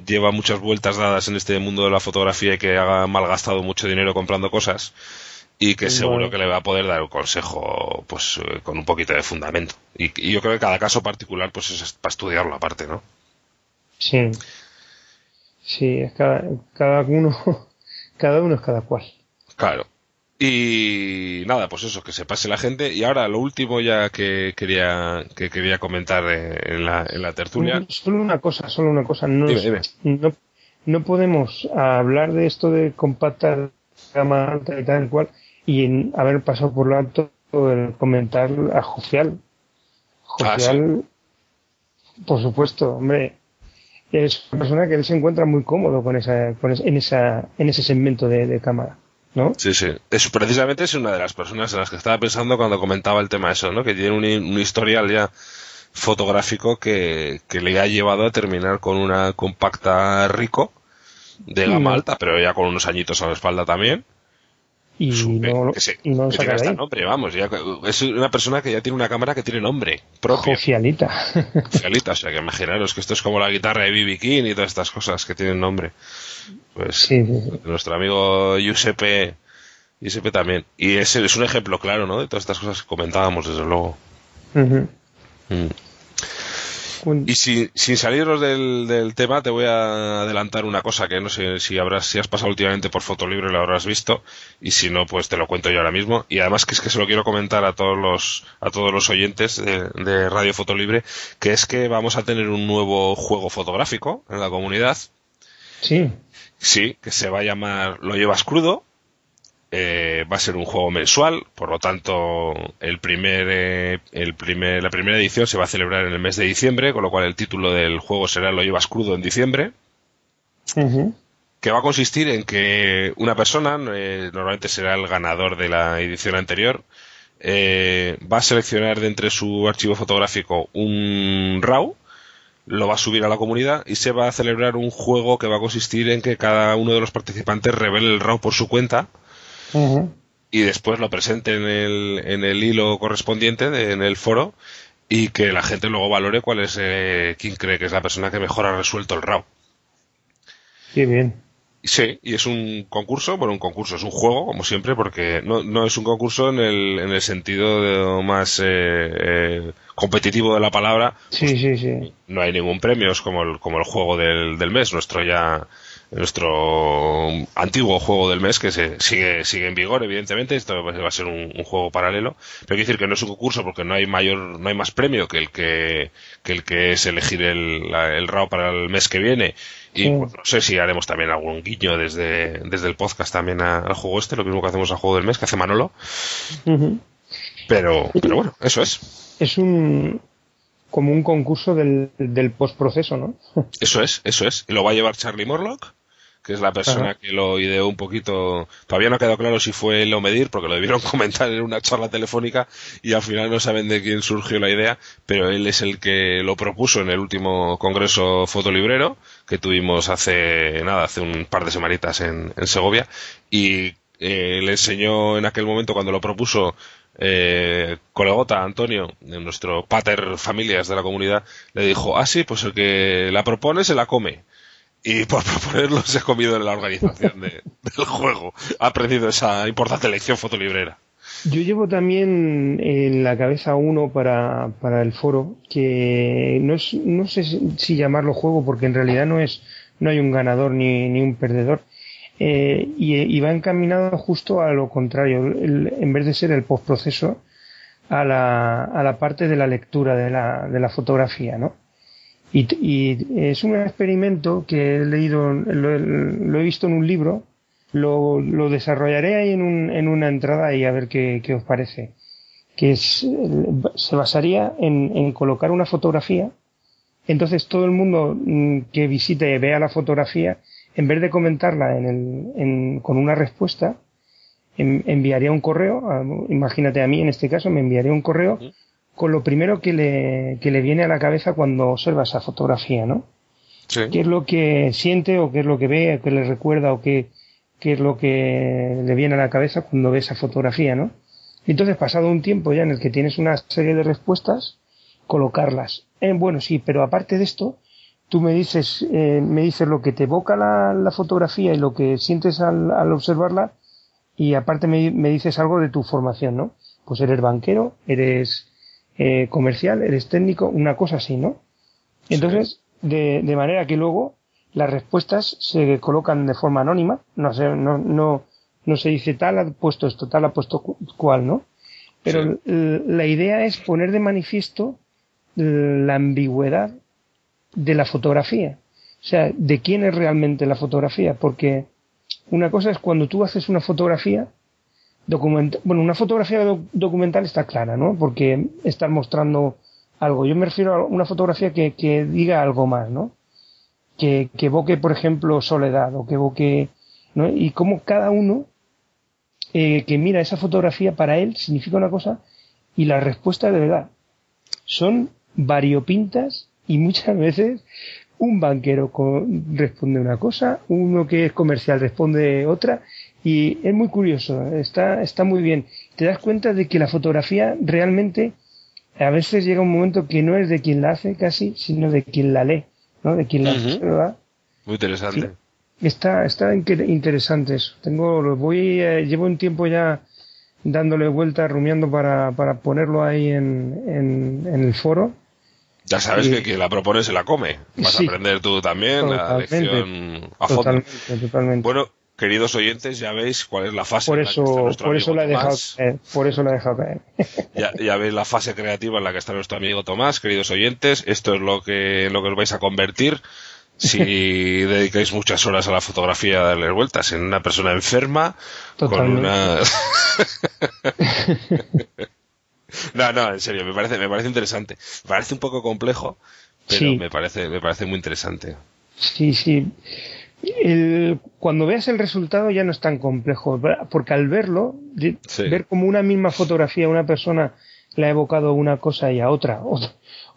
lleva muchas vueltas dadas en este mundo de la fotografía y que ha malgastado mucho dinero comprando cosas y que seguro que le va a poder dar un consejo pues eh, con un poquito de fundamento. Y, yo creo que cada caso particular pues es para estudiarlo aparte, ¿no? Sí. Sí, es cada, cada uno <laughs> cada uno es cada cual. Claro. Y nada, pues eso, que se pase la gente. Y ahora lo último ya que quería, que quería comentar eh, en la, en la tertulia. Solo una cosa, solo una cosa. No, no, no podemos hablar de esto de compactar gama alta y tal cual y haber pasado por lo alto el comentar a Jocial. Ah, Jocial, por supuesto, hombre, es una persona que él se encuentra muy cómodo con esa, con en esa, en ese segmento de cámara. ¿no? Sí, sí. Es, precisamente es una de las personas en las que estaba pensando cuando comentaba el tema eso, ¿no? Que tiene un, historial ya fotográfico que, le ha llevado a terminar con una compacta rico de gama alta, pero ya con unos añitos a la espalda también. Y no, tiene nombre, vamos, es una persona que ya tiene una cámara que tiene nombre propio. Oficialita, o sea que imaginaros que esto es como la guitarra de B.B. King y todas estas cosas que tienen nombre. Pues nuestro amigo Giuseppe, Giuseppe también. Y ese es un ejemplo claro, ¿no? De todas estas cosas que comentábamos, desde luego. Mm. Y sin, sin salirnos del, del, tema, te voy a adelantar una cosa que no sé si habrás, si has pasado últimamente por Fotolibre y lo habrás visto, y si no, pues te lo cuento yo ahora mismo. Y además que es que se lo quiero comentar a todos los, a todos los oyentes de, de Radio Fotolibre, que es que vamos a tener un nuevo juego fotográfico en la comunidad. Sí. Sí, que se va a llamar Lo llevas crudo. Eh, va a ser un juego mensual, por lo tanto, el primer, eh, el primer, la primera edición se va a celebrar en el mes de diciembre, con lo cual el título del juego será Lo llevas crudo en diciembre. Que va a consistir en que una persona, eh, normalmente será el ganador de la edición anterior, va a seleccionar de entre su archivo fotográfico un RAW lo va a subir a la comunidad y se va a celebrar un juego que va a consistir en que cada uno de los participantes revele el RAW por su cuenta y después lo presente en el, en el hilo correspondiente en el foro y que la gente luego valore cuál es eh, quién cree que es la persona que mejor ha resuelto el RAW. Qué bien. Sí, y es un concurso, bueno, un concurso, es un juego, como siempre, porque no, no es un concurso en el, en el sentido más eh, eh, competitivo de la palabra. Sí, sí, sí. No hay ningún premio, es como el, como el juego del, del mes, nuestro ya nuestro antiguo juego del mes que se sigue sigue en vigor evidentemente. Esto va a ser un, juego paralelo. Pero que decir que no es un concurso porque no hay mayor no hay más premio que el que, que el que es elegir el, el RAW para el mes que viene. Y pues, no sé si haremos también algún guiño desde, desde el podcast también al juego este lo mismo que hacemos al juego del mes que hace Manolo. Pero pero bueno eso es. Es un como un concurso del, del postproceso, ¿no? Eso es, eso es. Y lo va a llevar Charlie Morlock, que es la persona que lo ideó un poquito. Todavía no ha quedado claro si fue él o Medir, porque lo debieron <laughs> comentar en una charla telefónica y al final no saben de quién surgió la idea, pero él es el que lo propuso en el último congreso fotolibrero que tuvimos hace nada, hace un par de semanitas en, en Segovia y eh, le enseñó en aquel momento cuando lo propuso eh, colegota Antonio, nuestro pater familias de la comunidad, le dijo, ah sí, pues el que la propone se la come. Y <laughs> por proponerlo se ha comido en la organización del juego. Ha aprendido esa importante lección fotolibrera. Yo llevo también en la cabeza uno para, para el foro que no, es, no sé si llamarlo juego porque en realidad no es no hay un ganador ni, ni un perdedor eh, y, va encaminado justo a lo contrario en vez de ser el postproceso a la, a la parte de la lectura de la, de la fotografía ¿no? Y, es un experimento que he leído lo, he visto en un libro lo, desarrollaré ahí en, un, en una entrada y a ver qué, qué os parece. Que es, se basaría en, colocar una fotografía. Entonces todo el mundo mm, que visite vea la fotografía, en vez de comentarla en el, en, con una respuesta, enviaría un correo, imagínate a mí en este caso, me enviaría un correo con lo primero que le, que le viene a la cabeza cuando observa esa fotografía, ¿no? ¿Qué es lo que siente o qué es lo que ve, o qué le recuerda o qué, qué es lo que le viene a la cabeza cuando ve esa fotografía, ¿no? Y entonces, pasado un tiempo ya en el que tienes una serie de respuestas, colocarlas. Eh, bueno, sí, pero aparte de esto, tú me dices, eh, me dices lo que te evoca la, fotografía y lo que sientes al, observarla, y aparte me, dices algo de tu formación, ¿no? Pues eres banquero, eres eh, comercial, eres técnico, una cosa así, ¿no? Entonces, de, de manera que luego las respuestas se colocan de forma anónima, no se, no, no, no se dice tal ha puesto esto, tal ha puesto cual, ¿no? Pero la idea es poner de manifiesto la ambigüedad de la fotografía. O sea, de quién es realmente la fotografía, porque una cosa es cuando tú haces una fotografía, bueno, una fotografía documental está clara, ¿no? Porque estás mostrando algo. Yo me refiero a una fotografía que, diga algo más, ¿no? que, que evoque, por ejemplo, soledad o que evoque, ¿no? Y como cada uno eh, que mira esa fotografía para él significa una cosa y la respuesta de verdad son variopintas y muchas veces un banquero responde una cosa, uno que es comercial responde otra y es muy curioso, está, está muy bien. Te das cuenta de que la fotografía realmente a veces llega un momento que no es de quien la hace casi, sino de quien la lee. ¿no? De quien la Muy interesante. Está, está interesante eso. Tengo, lo voy, eh, llevo un tiempo ya dándole vuelta, rumiando para, para ponerlo ahí en, en, el foro. Ya sabes que quien la propone se la come. Vas a aprender tú también la lección a fondo. Totalmente, Bueno, queridos oyentes, ya veis cuál es la fase. Por eso, por eso la he dejado. Por eso la he dejado caer. <laughs> Ya, ya, veis la fase creativa en la que está nuestro amigo Tomás, queridos oyentes. Esto es lo que, lo que os vais a convertir si <laughs> dedicáis muchas horas a la fotografía a darle vueltas en una persona enferma con una <laughs> no no en serio me parece me parece interesante me parece un poco complejo pero me parece me parece muy interesante sí sí el, cuando veas el resultado ya no es tan complejo, porque al verlo, ver como una misma fotografía, una persona le ha evocado una cosa y a otra,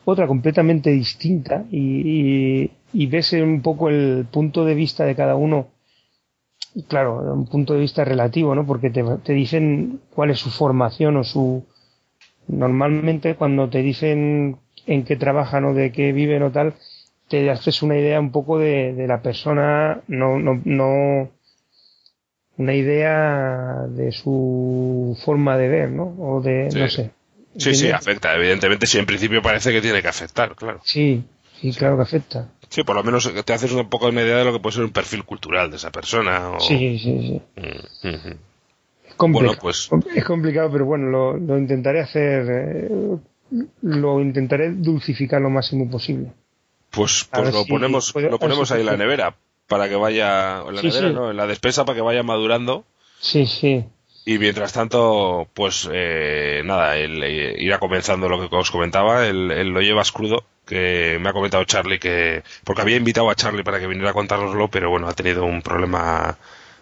otra, completamente distinta, y, y, ves un poco el punto de vista de cada uno, claro, un punto de vista relativo, ¿no? Porque te, te dicen cuál es su formación o su... Normalmente cuando te dicen en qué trabajan o de qué viven o tal, te haces una idea un poco de, de la persona, no, no, no, una idea de su forma de ver, ¿no? O de, no sé. Sí, sí, afecta. Evidentemente, sí, en principio parece que tiene que afectar, claro. Sí, sí, claro que afecta. Sí, por lo menos te haces un poco una idea de lo que puede ser un perfil cultural de esa persona. O... Sí, sí, sí. Mm, es, complicado, pues... es complicado, pero bueno, lo, lo intentaré hacer, eh, lo intentaré dulcificar lo máximo posible. Pues, pues lo ponemos, lo ponemos ahí en la nevera para que vaya, en la nevera, ¿no? En la despensa para que vaya madurando. Sí, sí. Y mientras tanto, pues eh, nada, el, eh, irá comenzando lo que os comentaba, él, lo llevas crudo, que me ha comentado Charlie que, porque había invitado a Charlie para que viniera a contárnoslo, pero bueno, ha tenido un problema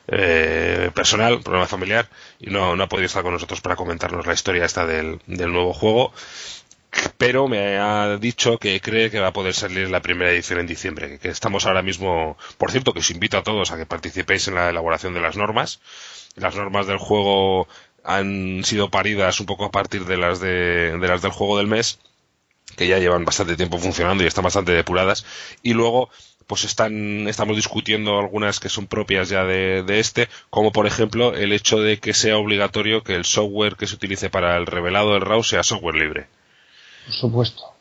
eh, personal, un problema familiar, y no, no ha podido estar con nosotros para comentarnos la historia esta del, del nuevo juego pero me ha dicho que cree que va a poder salir la primera edición en diciembre, que estamos ahora mismo, por cierto, que os invito a todos a que participéis en la elaboración de las normas. Las normas del juego han sido paridas un poco a partir de las de, las del juego del mes, que ya llevan bastante tiempo funcionando y están bastante depuradas, y luego pues están, estamos discutiendo algunas que son propias ya de, de, este, como por ejemplo el hecho de que sea obligatorio que el software que se utilice para el revelado del RAW sea software libre por supuesto.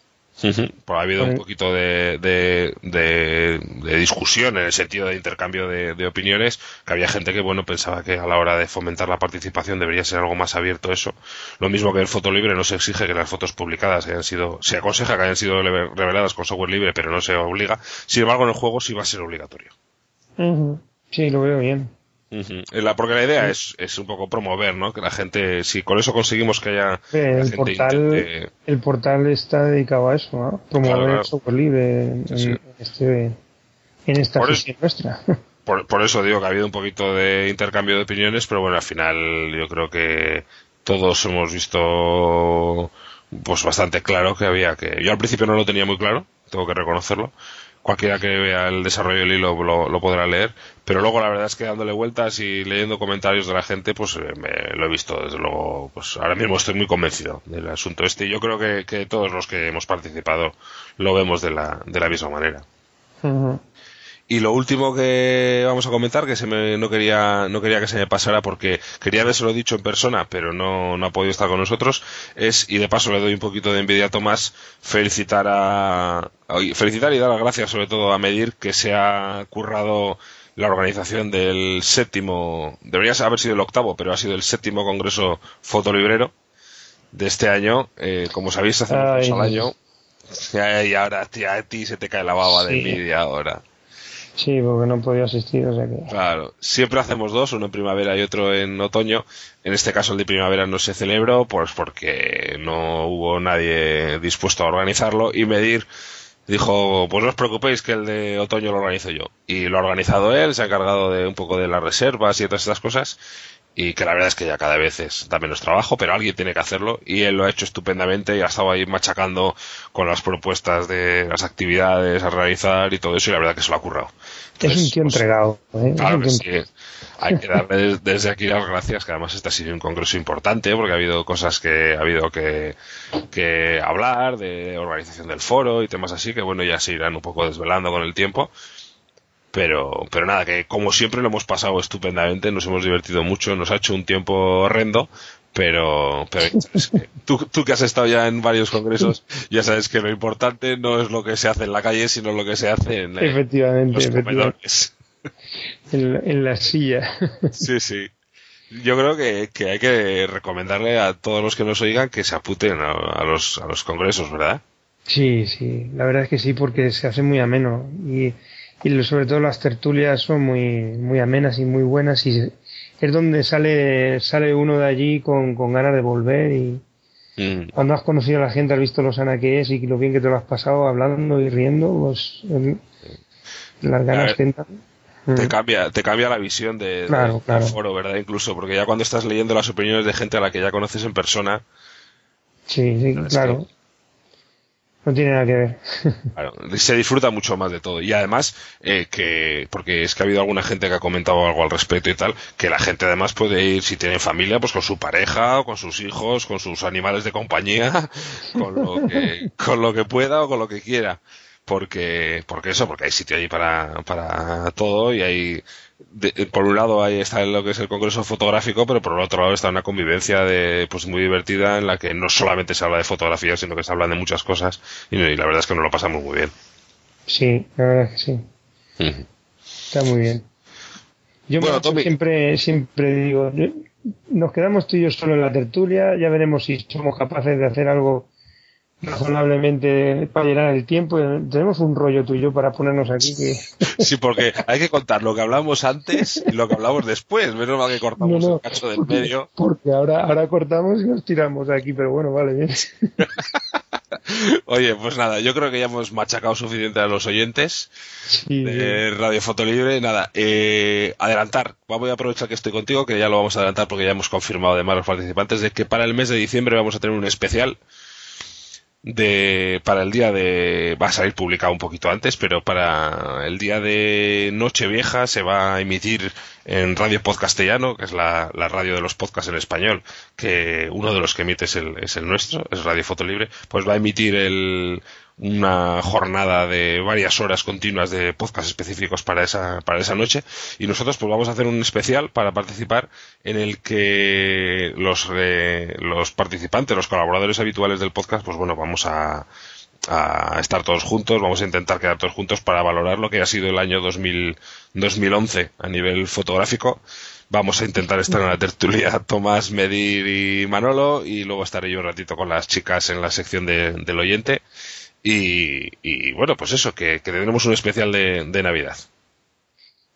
Pues ha habido un poquito de, de, discusión en el sentido de intercambio de, opiniones, que había gente que bueno pensaba que a la hora de fomentar la participación debería ser algo más abierto eso. Lo mismo que el foto libre no se exige que las fotos publicadas hayan sido, se aconseja que hayan sido reveladas con software libre, pero no se obliga. Sin embargo, en el juego sí va a ser obligatorio. Sí, lo veo bien. Porque la idea es, es un poco promover, ¿no? Que la gente, si con eso conseguimos que haya. el, portal, el portal está dedicado a eso, ¿no? Promover el software libre en, este, en esta por nuestra. <laughs> Por, eso digo que ha habido un poquito de intercambio de opiniones, pero bueno, al final yo creo que todos hemos visto pues bastante claro que había que. Yo al principio no lo tenía muy claro, tengo que reconocerlo cualquiera que vea el desarrollo del hilo lo, podrá leer, pero luego la verdad es que dándole vueltas y leyendo comentarios de la gente, pues eh, me, lo he visto, desde luego, pues ahora mismo estoy muy convencido del asunto este yo creo que, todos los que hemos participado lo vemos de la, de la misma manera. Y lo último que vamos a comentar, que se me, no quería, no quería que se me pasara porque quería lo dicho en persona, pero no, no ha podido estar con nosotros, es, y de paso le doy un poquito de envidia a Tomás, felicitar a, felicitar y dar las gracias sobre todo a Medir que se ha currado la organización del séptimo, debería haber sido el octavo, pero ha sido el séptimo congreso fotolibrero de este año. Eh, como sabéis, hacemos al año. Y ahora, tía, a ti se te cae la baba de envidia ahora. Sí, porque no podía asistir, o sea que... Claro, siempre hacemos dos, uno en primavera y otro en otoño. En este caso el de primavera no se celebró, pues porque no hubo nadie dispuesto a organizarlo y medir dijo, pues no os preocupéis que el de otoño lo organizo yo. Y lo ha organizado él, se ha encargado de un poco de las reservas y todas estas cosas y que la verdad es que ya cada vez es, da menos trabajo, pero alguien tiene que hacerlo y él lo ha hecho estupendamente y ha estado ahí machacando con las propuestas de las actividades a realizar y todo eso y la verdad que se lo ha currado. Es un tío entregado. ¿eh? Claro que sí. Hay que darle desde aquí las gracias, que además este ha sido un congreso importante porque ha habido cosas que ha habido que, que hablar de organización del foro y temas así que bueno ya se irán un poco desvelando con el tiempo pero, pero nada, que como siempre lo hemos pasado estupendamente, nos hemos divertido mucho, nos ha hecho un tiempo horrendo, pero, pero <laughs> tú, tú que has estado ya en varios congresos, ya sabes que lo importante no es lo que se hace en la calle, sino lo que se hace en, efectivamente, los comedores. <laughs> En, la silla. <laughs> Sí, sí. Yo creo que, que, hay que recomendarle a todos los que nos oigan que se aputen a, a, los, a los congresos, ¿verdad? Sí, sí, la verdad es que sí, porque se hace muy ameno. Y y sobre todo las tertulias son muy, muy amenas y muy buenas y es donde sale, sale uno de allí con, con ganas de volver y mm. cuando has conocido a la gente, has visto lo sana que es y lo bien que te lo has pasado hablando y riendo, pues las ganas que entran. Te mm. cambia, te cambia la visión de, del foro, ¿verdad? Incluso, porque ya cuando estás leyendo las opiniones de gente a la que ya conoces en persona. Sí, sí, claro. No tiene nada que ver. Se disfruta mucho más de todo. Y además, eh, que, porque es que ha habido alguna gente que ha comentado algo al respecto y tal, que la gente además puede ir, si tiene familia, pues con su pareja, o con sus hijos, con sus animales de compañía, <laughs> con lo que, con lo que pueda o con lo que quiera. Porque, porque eso, porque hay sitio ahí para, para todo y hay, por un lado ahí está lo que es el congreso fotográfico, pero por el otro lado está una convivencia de, pues muy divertida en la que no solamente se habla de fotografía, sino que se habla de muchas cosas y, la verdad es que nos lo pasamos muy bien. Sí, la verdad es que sí. Está muy bien. Yo siempre, siempre digo, nos quedamos tú y yo solo en la tertulia, ya veremos si somos capaces de hacer algo razonablemente para llenar el tiempo. Tenemos un rollo tuyo para ponernos aquí que... <laughs> Sí, porque hay que contar lo que hablamos antes y lo que hablamos después. Menos mal que cortamos el cacho del medio. Porque ahora, ahora cortamos y nos tiramos aquí, pero bueno, vale, bien. <laughs> Oye, pues nada, yo creo que ya hemos machacado suficiente a los oyentes de Radio Foto Libre. Nada, eh, adelantar. Voy a aprovechar que estoy contigo, que ya lo vamos a adelantar porque ya hemos confirmado además los participantes de que para el mes de diciembre vamos a tener un especial de para el día de va a salir publicado un poquito antes pero para el día de Nochevieja se va a emitir en Radio Podcastellano que es la, la, radio de los podcasts en español que uno de los que emite es el, es el nuestro es Radio Foto Libre pues va a emitir el una jornada de varias horas continuas de podcast específicos para esa, para esa noche y nosotros pues vamos a hacer un especial para participar en el que los, eh, los participantes, los colaboradores habituales del podcast, pues bueno, vamos a, a estar todos juntos, vamos a intentar quedar todos juntos para valorar lo que ha sido el año 2000, 2011 a nivel fotográfico. Vamos a intentar estar en la tertulia <laughs> Tomás, Medir y Manolo y luego estaré yo un ratito con las chicas en la sección de, del oyente y, bueno, pues eso, que, tendremos un especial de, Navidad.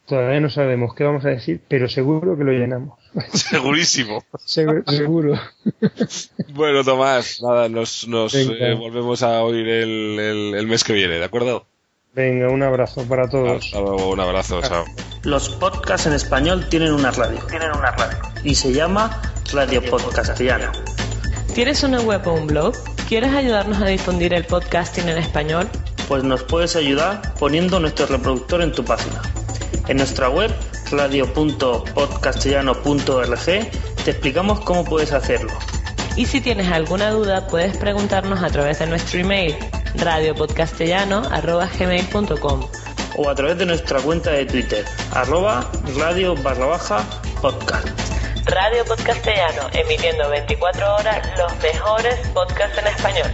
Todavía no sabemos qué vamos a decir, pero seguro que lo llenamos. <laughs> Segurísimo. seguro. <laughs> bueno, Tomás, nada, nos, nos eh, volvemos a oír el, el, mes que viene, ¿de acuerdo? Venga, un abrazo para todos. Hasta luego, un abrazo, chao. Los podcasts en español tienen una radio. Tienen una radio. Y se llama Radio Podcastiano. ¿Tienes una web o un blog? ¿Quieres ayudarnos a difundir el podcasting en español? Pues nos puedes ayudar poniendo nuestro reproductor en tu página. En nuestra web radio.podcastellano.org te explicamos cómo puedes hacerlo. Y si tienes alguna duda, puedes preguntarnos a través de nuestro email radiopodcastellano.gmail.com o a través de nuestra cuenta de Twitter, arroba radio barra baja podcast. Radio Podcastellano, emitiendo 24 horas los mejores podcasts en español.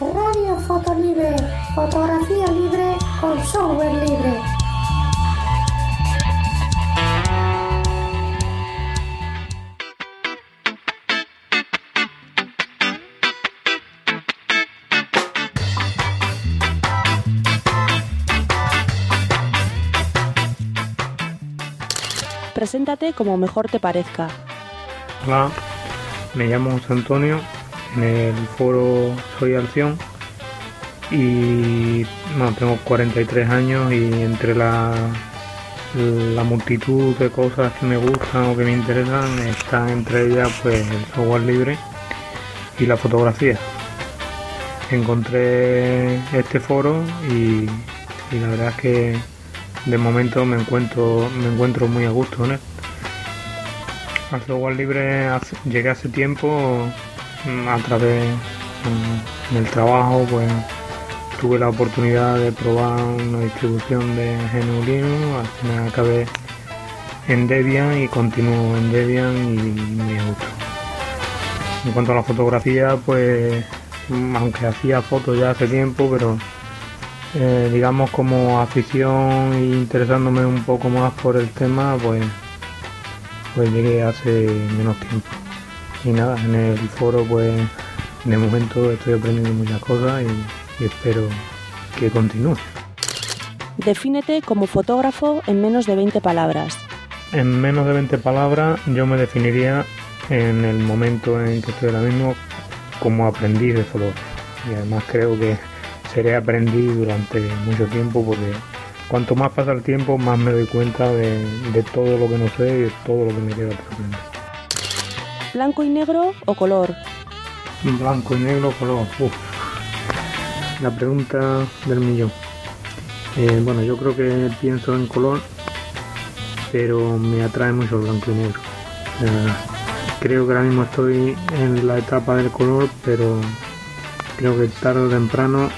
Radio Foto Libre, fotografía libre con software libre. Preséntate como mejor te parezca. Hola, me llamo José Antonio, en el foro Soy Acción y tengo 43 años y entre la, la multitud de cosas que me gustan o que me interesan está entre ellas pues el software libre y la fotografía. Encontré este foro y la verdad es que de momento me encuentro me encuentro muy a gusto en él. Al software libre llegué hace tiempo mm, a través en, el trabajo pues tuve la oportunidad de probar una distribución de GNU Linux, al final acabé en Debian y continúo en Debian y me gusta. En cuanto a la fotografía, pues aunque hacía fotos ya hace tiempo, pero eh, digamos como afición e interesándome un poco más por el tema, pues, pues llegué hace menos tiempo. Y nada, en el foro pues de momento estoy aprendiendo muchas cosas y, espero que continúe. Defínete como fotógrafo en menos de 20 palabras. En menos de 20 palabras yo me definiría en el momento en que estoy ahora mismo como aprendiz de fotógrafo. Y además creo que seré aprendí durante mucho tiempo porque cuanto más pasa el tiempo más me doy cuenta de, todo lo que no sé y de todo lo que me queda por aprender. ¿Blanco y negro o color? Blanco y negro o color. La pregunta del millón. Eh, bueno, yo creo que pienso en color, pero me atrae mucho el blanco y negro. creo que ahora mismo estoy en la etapa del color, pero creo que tarde o temprano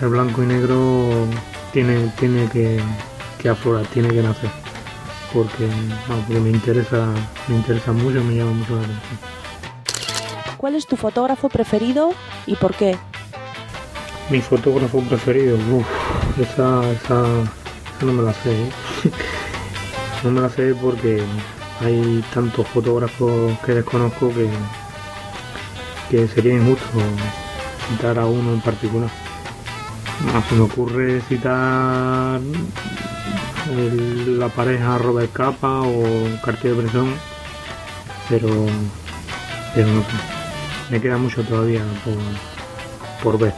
el blanco y negro tiene, tiene que, aflorar, tiene que nacer. Porque, me interesa, me interesa mucho, me llama mucho la atención. ¿Cuál es tu fotógrafo preferido y por qué? Mi fotógrafo preferido, uff, esa, esa, no me la sé. ¿eh? <laughs> no me la sé porque hay tantos fotógrafos que desconozco que, que sería injusto citar a uno en particular. No, se me ocurre citar la pareja Robert Capa o Cartier-Bresson, pero, pero no sé. Me queda mucho todavía por, por ver.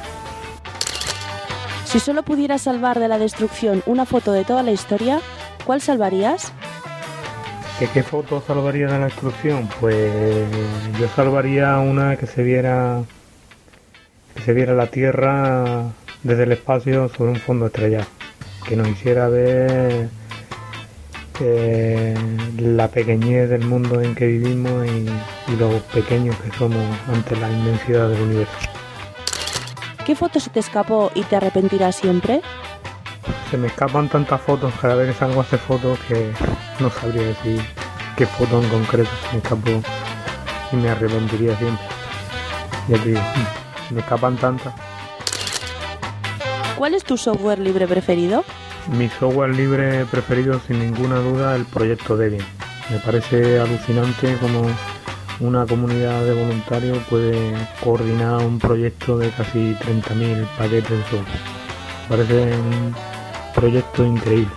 Si solo pudieras salvar de la destrucción una foto de toda la historia, ¿cuál salvarías? ¿Qué, qué foto salvaría de la destrucción? Pues yo salvaría una que se viera que se viera la Tierra desde el espacio sobre un fondo estrellado, que nos hiciera ver eh, la pequeñez del mundo en que vivimos y, y lo pequeños que somos ante la inmensidad del universo. ¿Qué foto se te escapó y te arrepentirás siempre? Se me escapan tantas fotos cada vez que salgo a hacer fotos que no sabría decir qué foto en concreto se me escapó y me arrepentiría siempre. Ya te digo, <laughs> me escapan tantas. ¿Cuál es tu software libre preferido? Mi software libre preferido sin ninguna duda el proyecto Debian. Me parece alucinante como una comunidad de voluntarios puede coordinar un proyecto de casi 30.000 paquetes de software. Parece un proyecto increíble.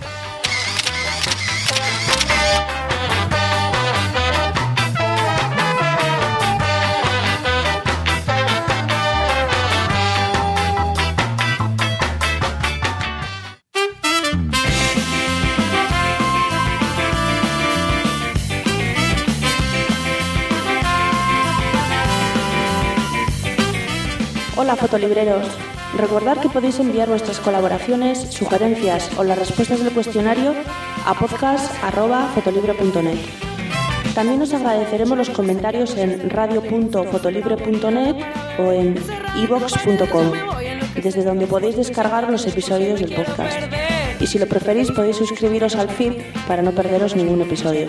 Fotolibreros. Recordad que podéis enviar vuestras colaboraciones, sugerencias o las respuestas del cuestionario a podcast.fotolibre.net. También os agradeceremos los comentarios en radio.fotolibre.net o en ivox.com, desde donde podéis descargar los episodios del podcast. Y si lo preferís podéis suscribiros al feed para no perderos ningún episodio.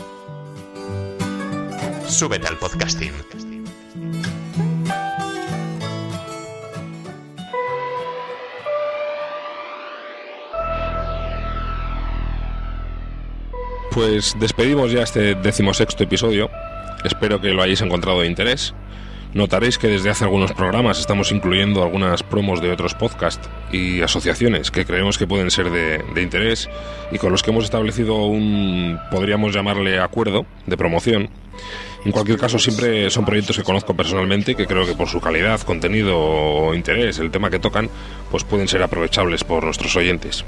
Súbete al podcasting. Pues despedimos ya este decimosexto episodio. Espero que lo hayáis encontrado de interés. Notaréis que desde hace algunos programas estamos incluyendo algunas promos de otros podcasts y asociaciones que creemos que pueden ser de, de, interés y con los que hemos establecido un, podríamos llamarle, acuerdo de promoción. En cualquier caso, siempre son proyectos que conozco personalmente que creo que por su calidad, contenido o interés, el tema que tocan, pues pueden ser aprovechables por nuestros oyentes.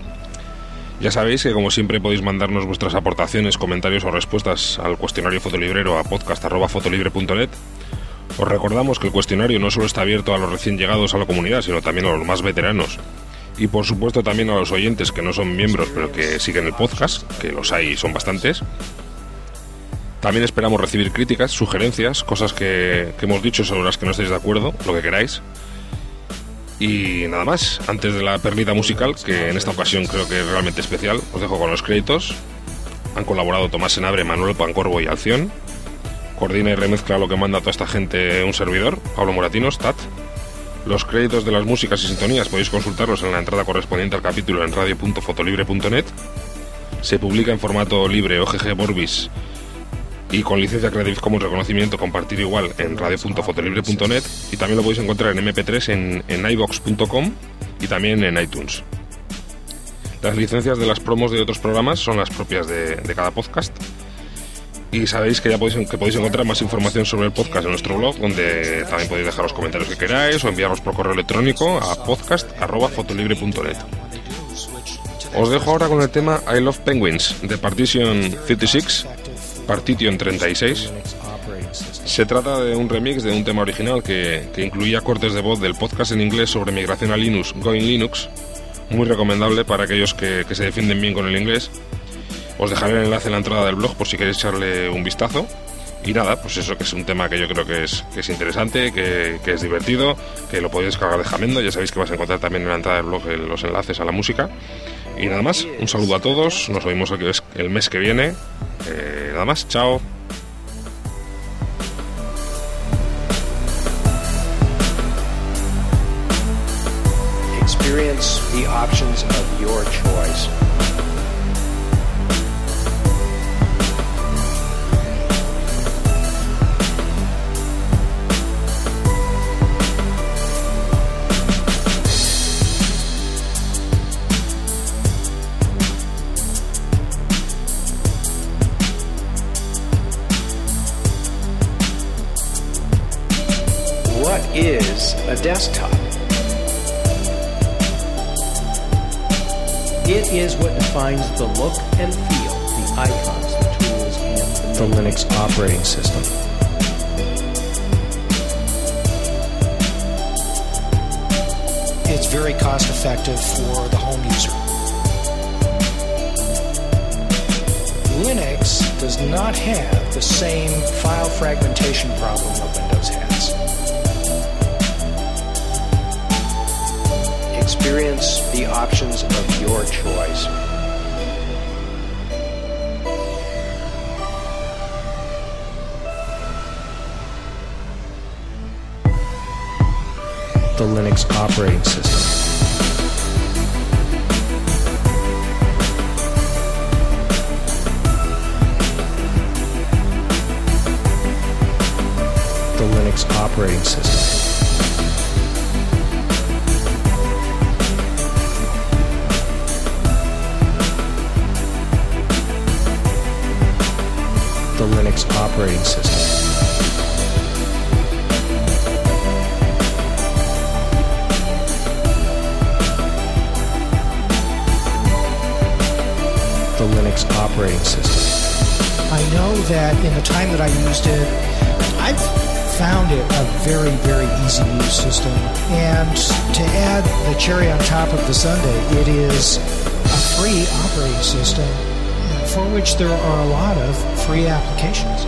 Ya sabéis que como siempre podéis mandarnos vuestras aportaciones, comentarios o respuestas al cuestionario fotolibrero a podcast.fotolibre.net. Os recordamos que el cuestionario no solo está abierto a los recién llegados a la comunidad, sino también a los más veteranos. Y por supuesto también a los oyentes que no son miembros pero que siguen el podcast, que los hay y son bastantes. También esperamos recibir críticas, sugerencias, cosas que, hemos dicho sobre las que no estéis de acuerdo, lo que queráis. Y nada más, antes de la perlita musical, que en esta ocasión creo que es realmente especial, os dejo con los créditos. Han colaborado Tomás Senabre, Manuel Pancorbo y Alción. Coordina y remezcla lo que manda toda esta gente un servidor, Pablo Moratinos, TAT. Los créditos de las músicas y sintonías podéis consultarlos en la entrada correspondiente al capítulo en radio.fotolibre.net. Se publica en formato libre OGG Borbis y con licencia Creative Commons reconocimiento compartir igual en radio.fotolibre.net y también lo podéis encontrar en mp3 en, en ibox.com y también en iTunes. Las licencias de las promos de otros programas son las propias de, de cada podcast. Y sabéis que ya podéis, que podéis encontrar más información sobre el podcast en nuestro blog, donde también podéis dejar los comentarios que queráis o enviarlos por correo electrónico a podcast.fotolibre.net. Os dejo ahora con el tema I Love Penguins de Partition 36 Partition 36. Se trata de un remix de un tema original que, que, incluía cortes de voz del podcast en inglés sobre migración a Linux, Going Linux, muy recomendable para aquellos que, que, se defienden bien con el inglés. Os dejaré el enlace en la entrada del blog por si queréis echarle un vistazo. Y nada, pues eso que es un tema que yo creo que es, que es interesante, que, que es divertido, que lo podéis descargar de Jamendo. Ya sabéis que vais a encontrar también en la entrada del blog los enlaces a la música. Y nada más, un saludo a todos, nos vemos el mes que viene. Eh, nada más, chao. Experience the options of your choice. Desktop. It is what defines the look and feel, the icons, the tools, and the, the Linux operating system. It's very cost effective for the home user. Linux does not have the same file fragmentation problem experience the options of your choice. The Linux operating system. The Linux operating system. Operating system. The Linux operating system. I know that in the time that I used it, I've found it a very, very easy use system. And to add the cherry on top of the sundae, it is a free operating system for which there are a lot of free applications.